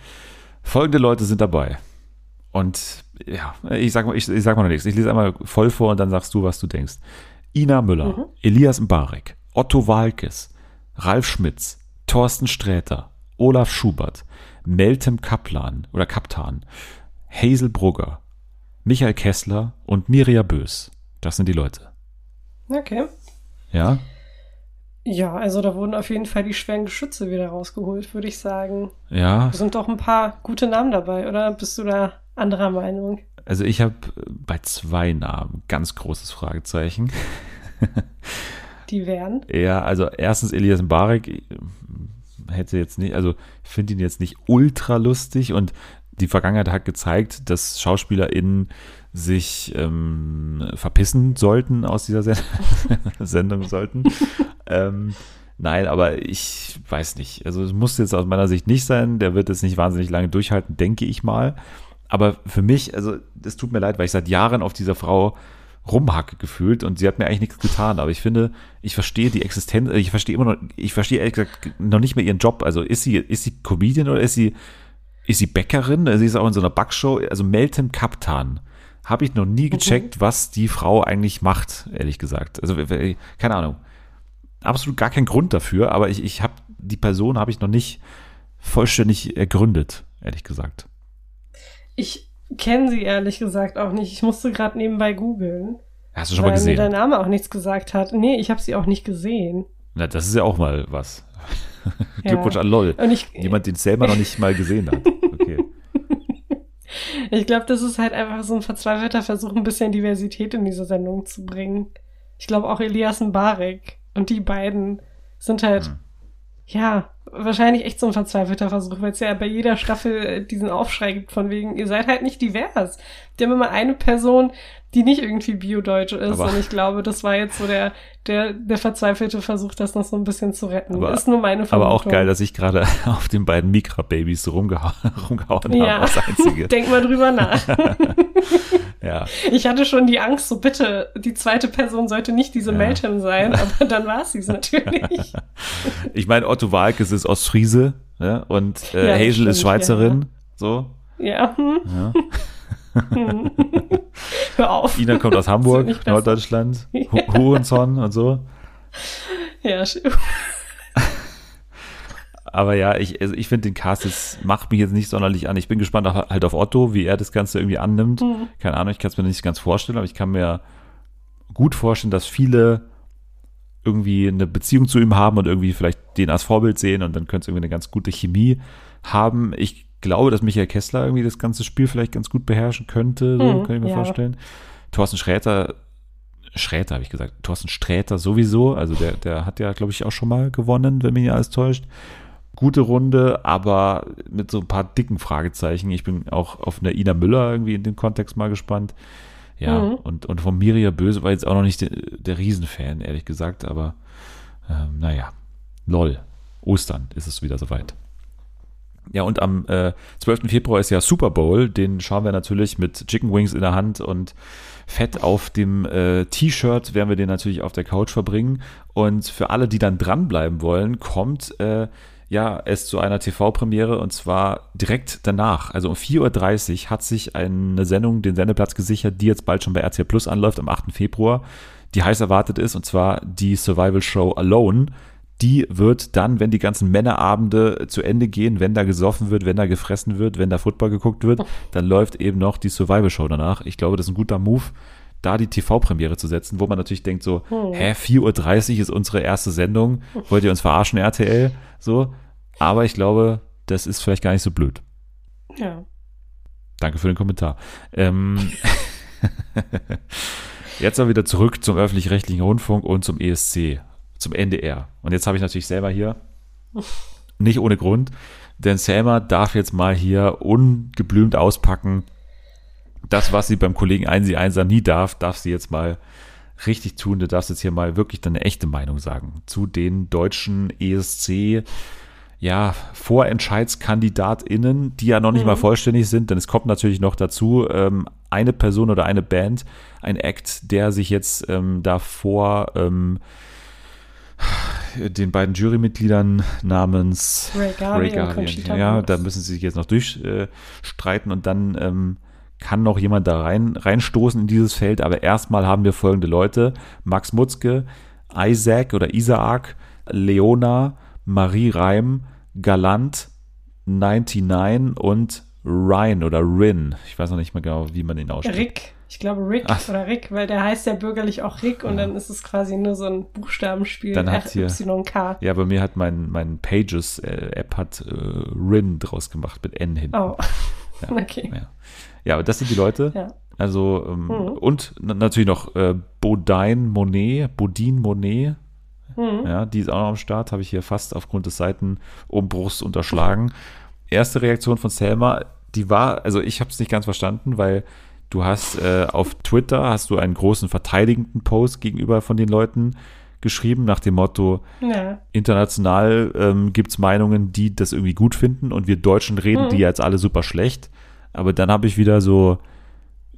Folgende Leute sind dabei. Und ja, ich sag mal, ich, ich sag mal noch nichts. Ich lese einmal voll vor und dann sagst du, was du denkst. Ina Müller, Mhm. Elias Mbarek, Otto Walkes, Ralf Schmitz, Thorsten Sträter, Olaf Schubert, Meltem Kaplan oder Kaptan, Hazel Brugger, Michael Kessler und Mirja Bös. Das sind die Leute. Okay. Ja, Ja, also da wurden auf jeden Fall die schweren Geschütze wieder rausgeholt, würde ich sagen. ja. Da sind doch ein paar gute Namen dabei, oder? Bist du da anderer Meinung? Also ich habe bei zwei Namen ganz großes Fragezeichen. Die wären? Ja, also erstens Elias Mbarek äh, hätte jetzt nicht, also ich finde ihn jetzt nicht ultra lustig und die Vergangenheit hat gezeigt, dass SchauspielerInnen sich ähm, verpissen sollten aus dieser Sen Sendung sollten. ähm, nein, aber ich weiß nicht. Also es muss jetzt aus meiner Sicht nicht sein. Der wird es nicht wahnsinnig lange durchhalten, denke ich mal. Aber für mich, also es tut mir leid, weil ich seit Jahren auf dieser Frau rumhacke gefühlt und sie hat mir eigentlich nichts getan. Aber ich finde, ich verstehe die Existenz, ich verstehe immer noch, ich verstehe ehrlich gesagt noch nicht mehr ihren Job. Also ist sie, ist sie Comedian oder ist sie, ist sie Bäckerin? Sie ist auch in so einer Backshow. Also Meltem Kaptan. Habe ich noch nie gecheckt, was die Frau eigentlich macht, ehrlich gesagt. Also, keine Ahnung. Absolut gar kein Grund dafür, aber ich, ich habe die Person habe ich noch nicht vollständig ergründet, ehrlich gesagt. Ich kenne sie ehrlich gesagt auch nicht. Ich musste gerade nebenbei googeln. Hast du schon weil mal gesehen? mir der Name auch nichts gesagt hat. Nee, ich habe sie auch nicht gesehen. Na, das ist ja auch mal was. Ja. Glückwunsch an LOL. Und ich- Jemand, den es selber noch nicht mal gesehen hat. Okay. Ich glaube, das ist halt einfach so ein verzweifelter Versuch, ein bisschen Diversität in diese Sendung zu bringen. Ich glaube auch Elias Mbarek und die beiden sind halt, Hm. Ja, wahrscheinlich echt so ein verzweifelter Versuch, weil es ja bei jeder Staffel äh, diesen Aufschrei gibt von wegen, ihr seid halt nicht divers. Die haben immer eine Person, die nicht irgendwie Bio-Deutsch ist. Aber- und ich glaube, das war jetzt so der, der, der verzweifelte Versuch, das noch so ein bisschen zu retten. Aber, ist nur meine aber Vermutung. auch geil, dass ich gerade auf den beiden Mikra-Babys so rumgehauen, Ja, habe. Das Einzige. denk mal drüber nach. ja. Ich hatte schon die Angst, so bitte, die zweite Person sollte nicht diese Ja. Meltem sein, aber dann war es sie natürlich. Ich meine, Otto Walkes ist Ostfriese ne? und äh, Ja, Hazel ist Schweizerin. So. ja, hm. Ja. Hm. Hör auf. Ina kommt aus Das Hamburg. Norddeutschland. Ja. Hu- Hurenson und so. Ja, sch- Aber ja, ich, also ich finde den Cast jetzt, macht mich jetzt nicht sonderlich an. Ich bin gespannt auf, halt auf Otto, wie er das Ganze irgendwie annimmt. Mhm. Keine Ahnung, ich kann es mir nicht ganz vorstellen, aber ich kann mir gut vorstellen, dass viele irgendwie eine Beziehung zu ihm haben und irgendwie vielleicht den als Vorbild sehen und dann könnte es irgendwie eine ganz gute Chemie haben. Ich glaube, dass Michael Kessler irgendwie das ganze Spiel vielleicht ganz gut beherrschen könnte, so Mhm, kann ich mir ja. vorstellen. Thorsten Schräter, Schräter habe ich gesagt, Thorsten Sträter sowieso, also der, der hat ja, glaube ich, auch schon mal gewonnen, wenn mich nicht alles täuscht. Gute Runde, aber mit so ein paar dicken Fragezeichen. Ich bin auch auf eine Ina Müller irgendwie in dem Kontext mal gespannt. Ja, Mhm. und, und von Miria Böse war jetzt auch noch nicht der, der Riesenfan, ehrlich gesagt, aber ähm, naja, lol. Ostern ist es wieder soweit. Ja, und am äh, 12. Februar ist ja Super Bowl. Den schauen wir natürlich mit Chicken Wings in der Hand und Fett auf dem äh, T-Shirt werden wir den natürlich auf der Couch verbringen. Und für alle, die dann dranbleiben wollen, kommt äh, ja es zu einer TV-Premiere und zwar direkt danach. Also um 4.30 Uhr hat sich eine Sendung den Sendeplatz gesichert, die jetzt bald schon bei RTL Plus anläuft am 8. Februar, die heiß erwartet ist, und zwar die Survival Show Alone die wird dann, wenn die ganzen Männerabende zu Ende gehen, wenn da gesoffen wird, wenn da gefressen wird, wenn da Football geguckt wird, dann läuft eben noch die Survival Show danach. Ich glaube, das ist ein guter Move, da die TV-Premiere zu setzen, wo man natürlich denkt so, Hm. hä, 4.30 Uhr ist unsere erste Sendung, wollt ihr uns verarschen, RTL? So, aber ich glaube, das ist vielleicht gar nicht so blöd. ja. Danke für den Kommentar. Ähm, jetzt aber wieder zurück zum öffentlich-rechtlichen Rundfunk und zum ESC, zum NDR. Und jetzt habe ich natürlich selber hier, nicht ohne Grund, denn Selma darf jetzt mal hier ungeblümt auspacken. Das, was sie beim Kollegen Einsi Einser nie darf, darf sie jetzt mal richtig tun. Du darfst jetzt hier mal wirklich deine echte Meinung sagen zu den deutschen ESC ja, VorentscheidskandidatInnen, die ja noch nicht Mhm. mal vollständig sind, denn es kommt natürlich noch dazu, ähm, eine Person oder eine Band, ein Act, der sich jetzt ähm, davor ähm, den beiden Jurymitgliedern namens Ray Garvey ja, da müssen sie sich jetzt noch durchstreiten äh, und dann ähm, kann noch jemand da rein reinstoßen in dieses Feld, aber erstmal haben wir folgende Leute, Max Mutzke, Isaac oder Isaac, Leona, Marie Reim, Galant, 99 und Ryan oder Rin. Ich weiß noch nicht mehr genau, wie man ihn ausspricht. Rick. Ich glaube Rick Ach. oder Rick, weil der heißt ja bürgerlich auch Rick und dann ist es quasi nur so ein Buchstabenspiel. Dann hat hier, RYK. ja, bei mir hat mein, mein Pages-App hat äh, Rin draus gemacht mit N hinten. Oh, Ja, okay. Ja. ja, aber das sind die Leute. Ja. Also, ähm, Mhm. und na- natürlich noch äh, Bodine Monet, Bodine Monet. Mhm. Ja, die ist auch noch am Start, habe ich hier fast aufgrund des Seitenumbruchs unterschlagen. Erste Reaktion von Selma, die war, also ich habe es nicht ganz verstanden, weil du hast äh, auf Twitter hast du einen großen verteidigenden Post gegenüber von den Leuten geschrieben, nach dem Motto, Ja. international ähm, gibt es Meinungen, die das irgendwie gut finden und wir Deutschen reden Mhm. die jetzt alle super schlecht. Aber dann habe ich wieder so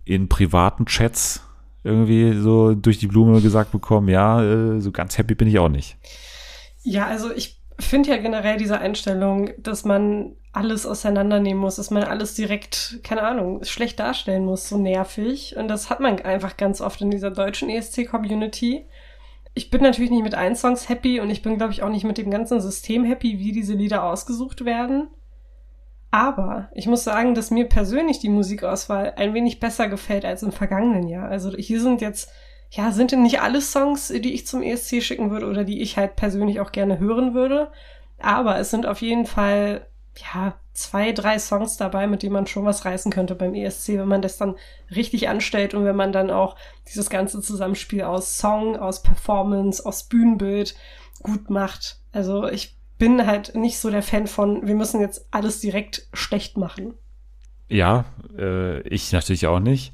in privaten Chats irgendwie so durch die Blume gesagt bekommen, ja, äh, so ganz happy bin ich auch nicht. Ja, also ich finde ja generell diese Einstellung, dass man alles auseinandernehmen muss, dass man alles direkt, keine Ahnung, schlecht darstellen muss, so nervig. Und das hat man einfach ganz oft in dieser deutschen ESC-Community. Ich bin natürlich nicht mit allen Songs happy und ich bin, glaube ich, auch nicht mit dem ganzen System happy, wie diese Lieder ausgesucht werden. Aber ich muss sagen, dass mir persönlich die Musikauswahl ein wenig besser gefällt als im vergangenen Jahr. Also hier sind jetzt, ja, sind denn nicht alle Songs, die ich zum ESC schicken würde oder die ich halt persönlich auch gerne hören würde. Aber es sind auf jeden Fall, ja, zwei, drei Songs dabei, mit denen man schon was reißen könnte beim ESC, wenn man das dann richtig anstellt und wenn man dann auch dieses ganze Zusammenspiel aus Song, aus Performance, aus Bühnenbild gut macht. Also ich bin halt nicht so der Fan von, wir müssen jetzt alles direkt schlecht machen. Ja, äh, ich natürlich auch nicht.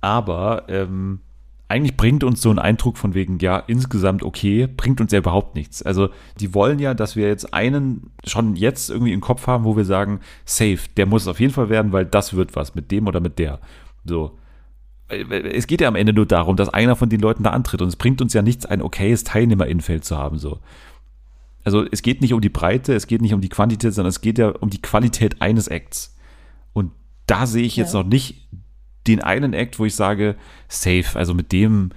Aber ähm, eigentlich bringt uns so ein Eindruck von wegen, ja, insgesamt okay, bringt uns ja überhaupt nichts. Also die wollen ja, dass wir jetzt einen schon jetzt irgendwie im Kopf haben, wo wir sagen, safe, der muss es auf jeden Fall werden, weil das wird was mit dem oder mit der. So. Es geht ja am Ende nur darum, dass einer von den Leuten da antritt. Und es bringt uns ja nichts, ein okayes Teilnehmerinfeld zu haben. So. Also es geht nicht um die Breite, es geht nicht um die Quantität, sondern es geht ja um die Qualität eines Acts. Und da sehe ich jetzt Ja. noch nicht den einen Act, wo ich sage, safe, also mit dem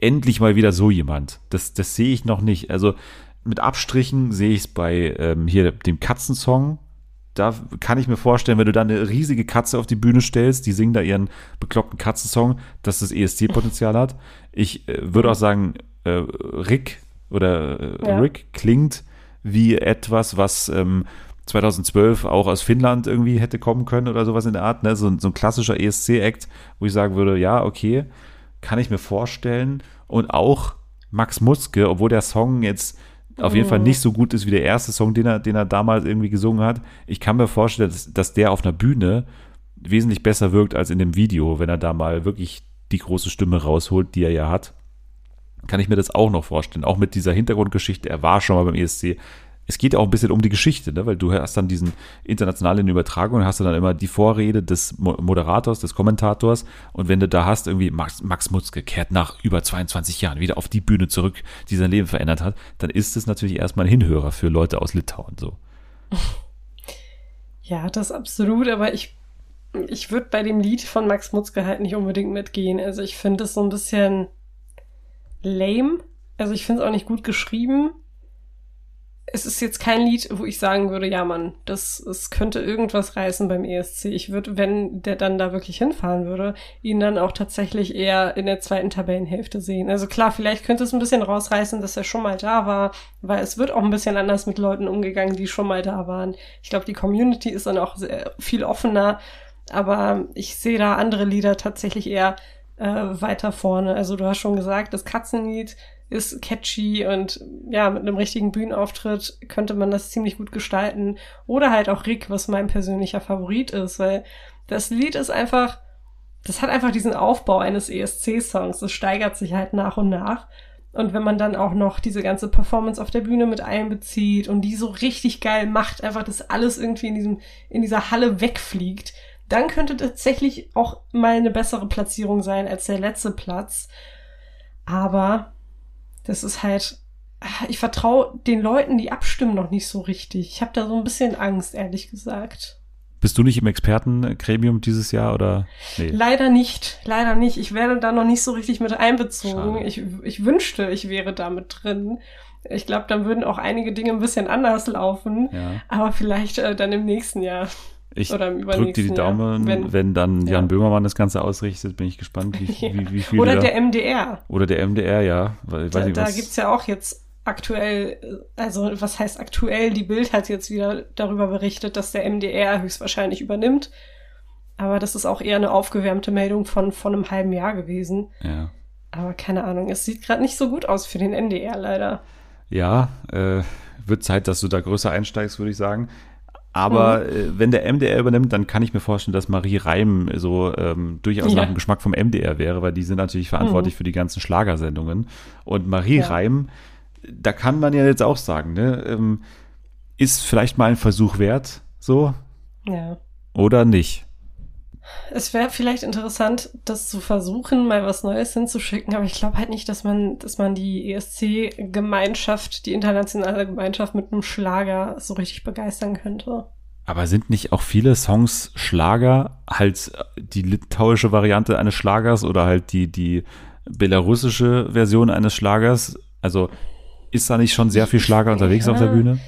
endlich mal wieder so jemand. Das, das sehe ich noch nicht. Also mit Abstrichen sehe ich es bei ähm, hier dem Katzensong. Da kann ich mir vorstellen, wenn du da eine riesige Katze auf die Bühne stellst, die singen da ihren bekloppten Katzensong, dass das ESC-Potenzial hat. Ich äh, würde auch sagen, äh, Rick oder äh, Ja. Rick klingt wie etwas, was ähm, 2012 auch aus Finnland irgendwie hätte kommen können oder sowas in der Art. Ne? So, ein- so ein klassischer ESC-Act, wo ich sagen würde, ja, okay, kann ich mir vorstellen. Und auch Max Mutzke, obwohl der Song jetzt auf jeden Fall Mhm. nicht so gut ist wie der erste Song, den er, den er damals irgendwie gesungen hat. Ich kann mir vorstellen, dass, dass der auf einer Bühne wesentlich besser wirkt als in dem Video, wenn er da mal wirklich die große Stimme rausholt, die er ja hat. Kann ich mir das auch noch vorstellen. Auch mit dieser Hintergrundgeschichte. Er war schon mal beim ESC. Es geht auch ein bisschen um die Geschichte, ne? weil du hast dann diesen internationalen Übertragung, hast du dann immer die Vorrede des Mo- Moderators, des Kommentators und wenn du da hast, irgendwie Max, Max Mutzke kehrt nach über 22 Jahren wieder auf die Bühne zurück, die sein Leben verändert hat, dann ist es natürlich erstmal ein Hinhörer für Leute aus Litauen. So. Ja, das absolut, aber ich, ich würde bei dem Lied von Max Mutzke halt nicht unbedingt mitgehen. Also ich finde es so ein bisschen lame. Also ich finde es auch nicht gut geschrieben. Es ist jetzt kein Lied, wo ich sagen würde, ja Mann, das, es könnte irgendwas reißen beim ESC. Ich würde, wenn der dann da wirklich hinfahren würde, ihn dann auch tatsächlich eher in der zweiten Tabellenhälfte sehen. Also klar, vielleicht könnte es ein bisschen rausreißen, dass er schon mal da war, weil es wird auch ein bisschen anders mit Leuten umgegangen, die schon mal da waren. Ich glaube, die Community ist dann auch sehr, viel offener, aber ich sehe da andere Lieder tatsächlich eher äh, weiter vorne. Also du hast schon gesagt, das Katzenlied ist catchy und ja, mit einem richtigen Bühnenauftritt könnte man das ziemlich gut gestalten. Oder halt auch Rick, was mein persönlicher Favorit ist, weil das Lied ist einfach, das hat einfach diesen Aufbau eines ESC-Songs. Es steigert sich halt nach und nach. Und wenn man dann auch noch diese ganze Performance auf der Bühne mit einbezieht und die so richtig geil macht, einfach dass alles irgendwie in diesem, in dieser Halle wegfliegt, dann könnte tatsächlich auch mal eine bessere Platzierung sein als der letzte Platz. Aber das ist halt, ich vertraue den Leuten, die abstimmen, noch nicht so richtig. Ich habe da so ein bisschen Angst, ehrlich gesagt. Bist du nicht im Expertengremium dieses Jahr oder? Nee. Leider nicht, leider nicht. Ich werde da noch nicht so richtig mit einbezogen. Schade. Ich, ich wünschte, ich wäre da mit drin. Ich glaube, dann würden auch einige Dinge ein bisschen anders laufen. Ja. Aber vielleicht äh, dann im nächsten Jahr. Ich drücke dir die Daumen, wenn, wenn- dann ja. Jan Böhmermann das Ganze ausrichtet, bin ich gespannt, wie, wie, wie viel Oder der MDR. Oder der MDR, ja. Weil, Da, nicht, da was, gibt's ja auch jetzt aktuell, also was heißt aktuell? Die Bild hat jetzt wieder darüber berichtet, dass der MDR höchstwahrscheinlich übernimmt. Aber das ist auch eher eine aufgewärmte Meldung von, von einem halben Jahr gewesen. ja. Aber keine Ahnung, es sieht gerade nicht so gut aus für den NDR leider. Ja, äh, wird Zeit, dass du da größer einsteigst, würde ich sagen. Aber Mhm. äh, wenn der MDR übernimmt, dann kann ich mir vorstellen, dass Marie Reim so ähm, durchaus Ja. nach dem Geschmack vom MDR wäre, weil die sind natürlich verantwortlich Mhm. für die ganzen Schlagersendungen. Und Marie Ja. Reim, da kann man ja jetzt auch sagen, ne, ähm, ist vielleicht mal ein Versuch wert, so, Ja. oder nicht. Es wäre vielleicht interessant, das zu versuchen, mal was Neues hinzuschicken, aber ich glaube halt nicht, dass man, dass man die ESC-Gemeinschaft, die internationale Gemeinschaft mit einem Schlager so richtig begeistern könnte. Aber sind nicht auch viele Songs Schlager, halt die litauische Variante eines Schlagers oder halt die, die belarussische Version eines Schlagers? Also ist da nicht schon sehr viel Schlager unterwegs auf der Ja. Bühne?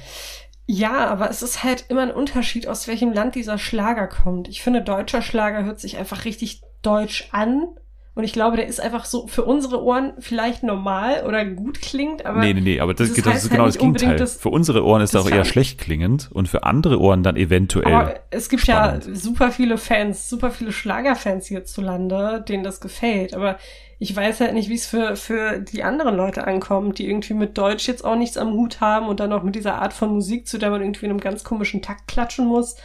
Ja, aber es ist halt immer ein Unterschied, aus welchem Land dieser Schlager kommt. Ich finde, deutscher Schlager hört sich einfach richtig deutsch an. Und ich glaube, der ist einfach so für unsere Ohren vielleicht normal oder gut klingt, aber. nee, nee, nee, aber das, das das, heißt ist halt genau das Gegenteil. dass- Für unsere Ohren ist er das auch eher schlecht klingend und für andere Ohren dann eventuell. Aber es gibt spannend. ja super viele Fans, super viele Schlagerfans hierzulande, denen das gefällt. Aber ich weiß halt nicht, wie es für, für die anderen Leute ankommt, die irgendwie mit Deutsch jetzt auch nichts am Hut haben und dann noch mit dieser Art von Musik, zu der man irgendwie in einem ganz komischen Takt klatschen muss.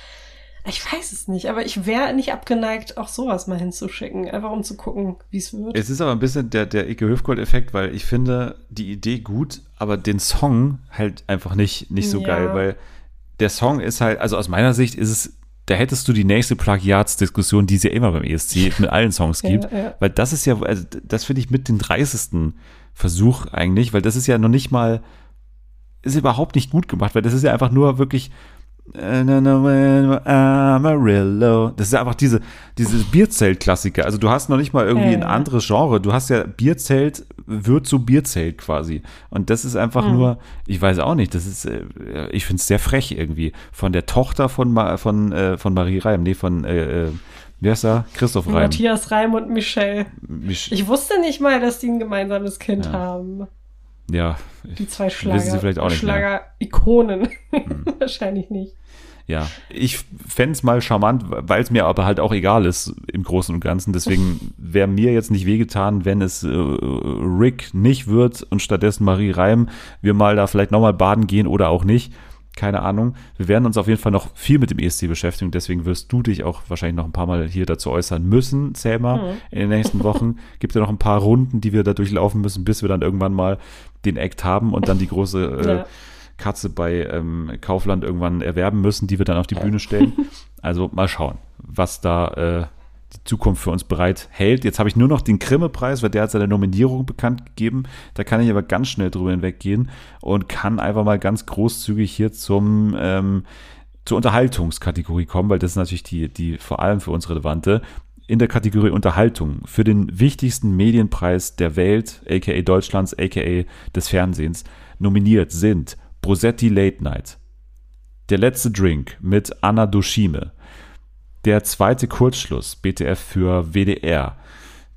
Ich weiß es nicht, aber ich wäre nicht abgeneigt, auch sowas mal hinzuschicken, einfach um zu gucken, wie es wird. Es ist aber ein bisschen der, der Ike Höfgold-Effekt, weil ich finde die Idee gut, aber den Song halt einfach nicht, nicht so Ja. geil, weil der Song ist halt, also aus meiner Sicht ist es, da hättest du die nächste Plagiatsdiskussion, die es ja immer beim ESC mit allen Songs Ja, gibt, ja. weil das ist ja, also das finde ich mit den dreisten Versuch eigentlich, weil das ist ja noch nicht mal, ist überhaupt nicht gut gemacht, weil das ist ja einfach nur wirklich Amarillo. Das ist einfach diese, diese Bierzelt-Klassiker. Also du hast noch nicht mal irgendwie Ja, ein anderes Genre. Du hast ja Bierzelt wird zu Bierzelt quasi. Und das ist einfach Mhm. nur, ich weiß auch nicht, das ist, äh, ich finde es sehr frech irgendwie. Von der Tochter von, Ma, von, äh, von Marie Reim, nee, von, äh, äh, wie heißt er? Christoph Reim. Matthias Reim und Michelle. Mich, Ich wusste nicht mal, dass die ein gemeinsames Kind Ja. haben. Ja, Die zwei Schlager. wissen sie vielleicht auch nicht mehr. Schlager-Ikonen. Wahrscheinlich nicht. Ja, ich fände es mal charmant, weil es mir aber halt auch egal ist im Großen und Ganzen. Deswegen wäre mir jetzt nicht wehgetan, wenn es äh, Rick nicht wird und stattdessen Marie Reim wir mal da vielleicht nochmal baden gehen oder auch nicht. Keine Ahnung. Wir werden uns auf jeden Fall noch viel mit dem ESC beschäftigen. Deswegen wirst du dich auch wahrscheinlich noch ein paar Mal hier dazu äußern müssen, Selma, Mhm. in den nächsten Wochen. Gibt ja noch ein paar Runden, die wir da durchlaufen müssen, bis wir dann irgendwann mal den Act haben und dann die große äh, Ja. Katze bei ähm, Kaufland irgendwann erwerben müssen, die wir dann auf die Bühne stellen. Also mal schauen, was da äh, die Zukunft für uns bereit hält. Jetzt habe ich nur noch den Grimme-Preis, weil der hat seine Nominierung bekannt gegeben. Da kann ich aber ganz schnell drüber hinweggehen und kann einfach mal ganz großzügig hier zum ähm, zur Unterhaltungskategorie kommen, weil das ist natürlich die, die vor allem für uns relevante. In der Kategorie Unterhaltung für den wichtigsten Medienpreis der Welt, aka Deutschlands, aka des Fernsehens, nominiert sind Brosetti Late Night, Der letzte Drink mit Anna Doshime, Der zweite Kurzschluss, BTF für WDR,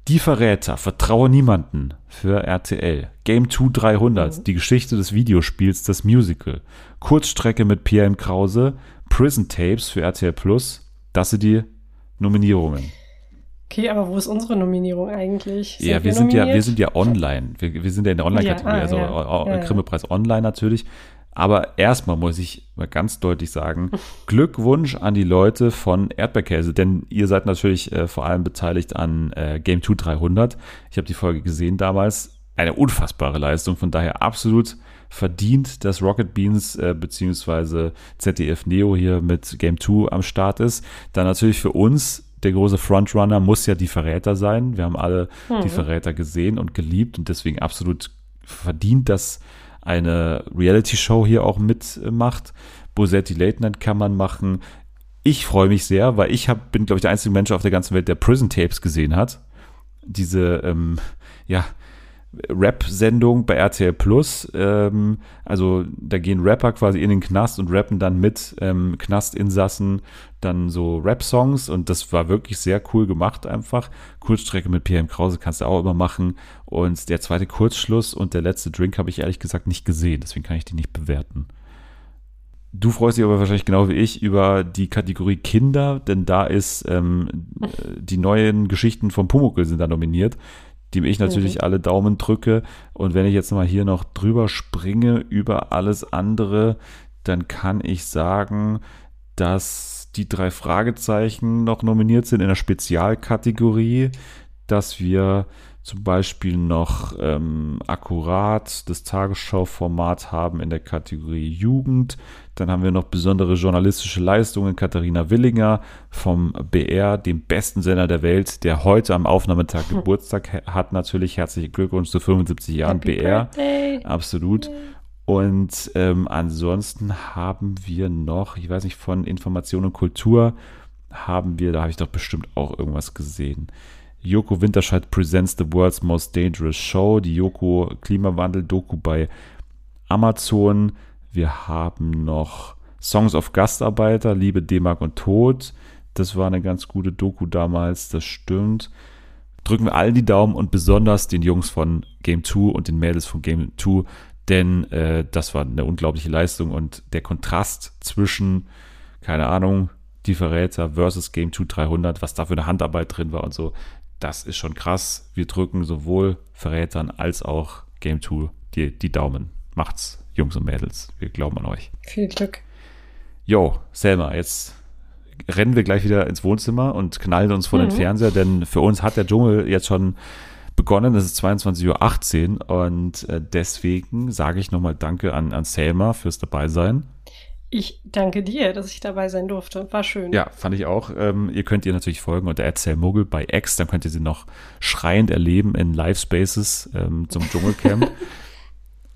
Die Verräter, Vertraue niemanden für RTL, Game 2 300, die Geschichte des Videospiels, das Musical, Kurzstrecke mit Pierre M. Krause, Prison Tapes für RTL Plus, das sind die Nominierungen. Okay, aber wo ist unsere Nominierung eigentlich? Ja, wir sind ja, wir sind ja online. Wir, wir sind ja in der Online-Kategorie, Ja, ah, also ja. Ja. Grimme-Preis online natürlich. Aber erstmal muss ich mal ganz deutlich sagen, Glückwunsch an die Leute von Erdbeerkäse, denn ihr seid natürlich äh, vor allem beteiligt an äh, Game 2 300. Ich habe die Folge gesehen damals. Eine unfassbare Leistung, von daher absolut verdient, dass Rocket Beans äh, beziehungsweise ZDF Neo hier mit Game 2 am Start ist. Dann natürlich für uns der große Frontrunner muss ja die Verräter sein. Wir haben alle die Mhm. Verräter gesehen und geliebt und deswegen absolut verdient, dass eine Reality-Show hier auch mitmacht. Bosetti Late Night kann man machen. Ich freue mich sehr, weil ich hab, bin, glaube ich, der einzige Mensch auf der ganzen Welt, der Prison Tapes gesehen hat. Diese, ähm, ja, Rap-Sendung bei RTL Plus. Ähm, also da gehen Rapper quasi in den Knast und rappen dann mit ähm, Knastinsassen dann so Rap-Songs und das war wirklich sehr cool gemacht einfach. Kurzstrecke mit PM Krause kannst du auch immer machen. Und der zweite Kurzschluss und der letzte Drink habe ich ehrlich gesagt nicht gesehen, deswegen kann ich die nicht bewerten. Du freust dich aber wahrscheinlich genau wie ich über die Kategorie Kinder, denn da ist ähm, die neuen Geschichten von Pumuckl sind da nominiert dem ich natürlich mhm. alle Daumen drücke. Und wenn ich jetzt mal hier noch drüber springe über alles andere, dann kann ich sagen, dass die drei Fragezeichen noch nominiert sind in der Spezialkategorie, dass wir zum Beispiel noch ähm, akkurat das Tagesschau-Format haben in der Kategorie Jugend. Dann haben wir noch besondere journalistische Leistungen. Katharina Willinger vom BR, dem besten Sender der Welt, der heute am Aufnahmetag hm. Geburtstag hat. Natürlich herzlichen Glückwunsch zu 75 Jahren Happy BR. Birthday. Absolut. Und ähm, ansonsten haben wir noch, ich weiß nicht, von Information und Kultur haben wir, da habe ich doch bestimmt auch irgendwas gesehen. Joko Winterscheid presents the world's most dangerous show, die Joko Klimawandel-Doku bei Amazon. Wir haben noch Songs of Gastarbeiter, Liebe, D-Mark und Tod. Das war eine ganz gute Doku damals, das stimmt. Drücken wir allen die Daumen und besonders den Jungs von Game 2 und den Mädels von Game 2, denn äh, das war eine unglaubliche Leistung und der Kontrast zwischen, keine Ahnung, die Verräter versus Game 2 300, was da für eine Handarbeit drin war und so, das ist schon krass. Wir drücken sowohl Verrätern als auch Game 2 die, die Daumen. Macht's, Jungs und Mädels. Wir glauben an euch. Viel Glück. Jo, Selma, jetzt rennen wir gleich wieder ins Wohnzimmer und knallen uns vor mhm. den Fernseher, denn für uns hat der Dschungel jetzt schon begonnen. Es ist 22.18 Uhr und äh, deswegen sage ich nochmal Danke an, an Selma fürs Dabeisein. Ich danke dir, dass ich dabei sein durfte. War schön. Ja, fand ich auch. Ähm, ihr könnt ihr natürlich folgen unter Erzählmuggel bei X. Dann könnt ihr sie noch schreiend erleben in Live-Spaces ähm, zum Dschungelcamp.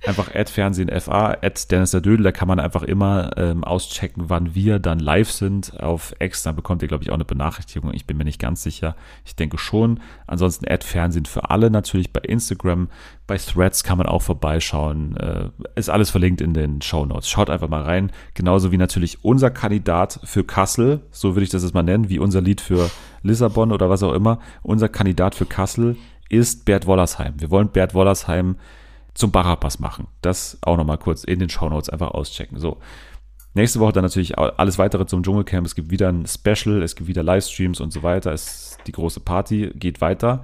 Einfach Ad Fernsehen FA, Ad Dennis der Dödel, da kann man einfach immer ähm, auschecken, wann wir dann live sind auf X. Dann bekommt ihr, glaube ich, auch eine Benachrichtigung. Ich bin mir nicht ganz sicher. Ich denke schon. Ansonsten Ad Fernsehen für alle natürlich bei Instagram. Bei Threads kann man auch vorbeischauen. Äh, ist alles verlinkt in den Show Notes. Schaut einfach mal rein. Genauso wie natürlich unser Kandidat für Kassel, so würde ich das jetzt mal nennen, wie unser Lied für Lissabon oder was auch immer. Unser Kandidat für Kassel ist Bert Wollersheim. Wir wollen Bert Wollersheim zum Barabbas machen. Das auch nochmal kurz in den Shownotes einfach auschecken. So. Nächste Woche dann natürlich alles weitere zum Dschungelcamp. Es gibt wieder ein Special, es gibt wieder Livestreams und so weiter. Es, die große Party geht weiter.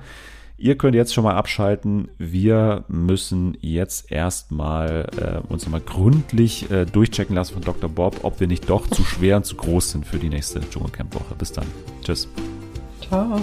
Ihr könnt jetzt schon mal abschalten. Wir müssen jetzt erstmal äh, uns nochmal gründlich äh, durchchecken lassen von Dr. Bob, ob wir nicht doch zu schwer und zu groß sind für die nächste Dschungelcamp-Woche. Bis dann. Tschüss. Ciao.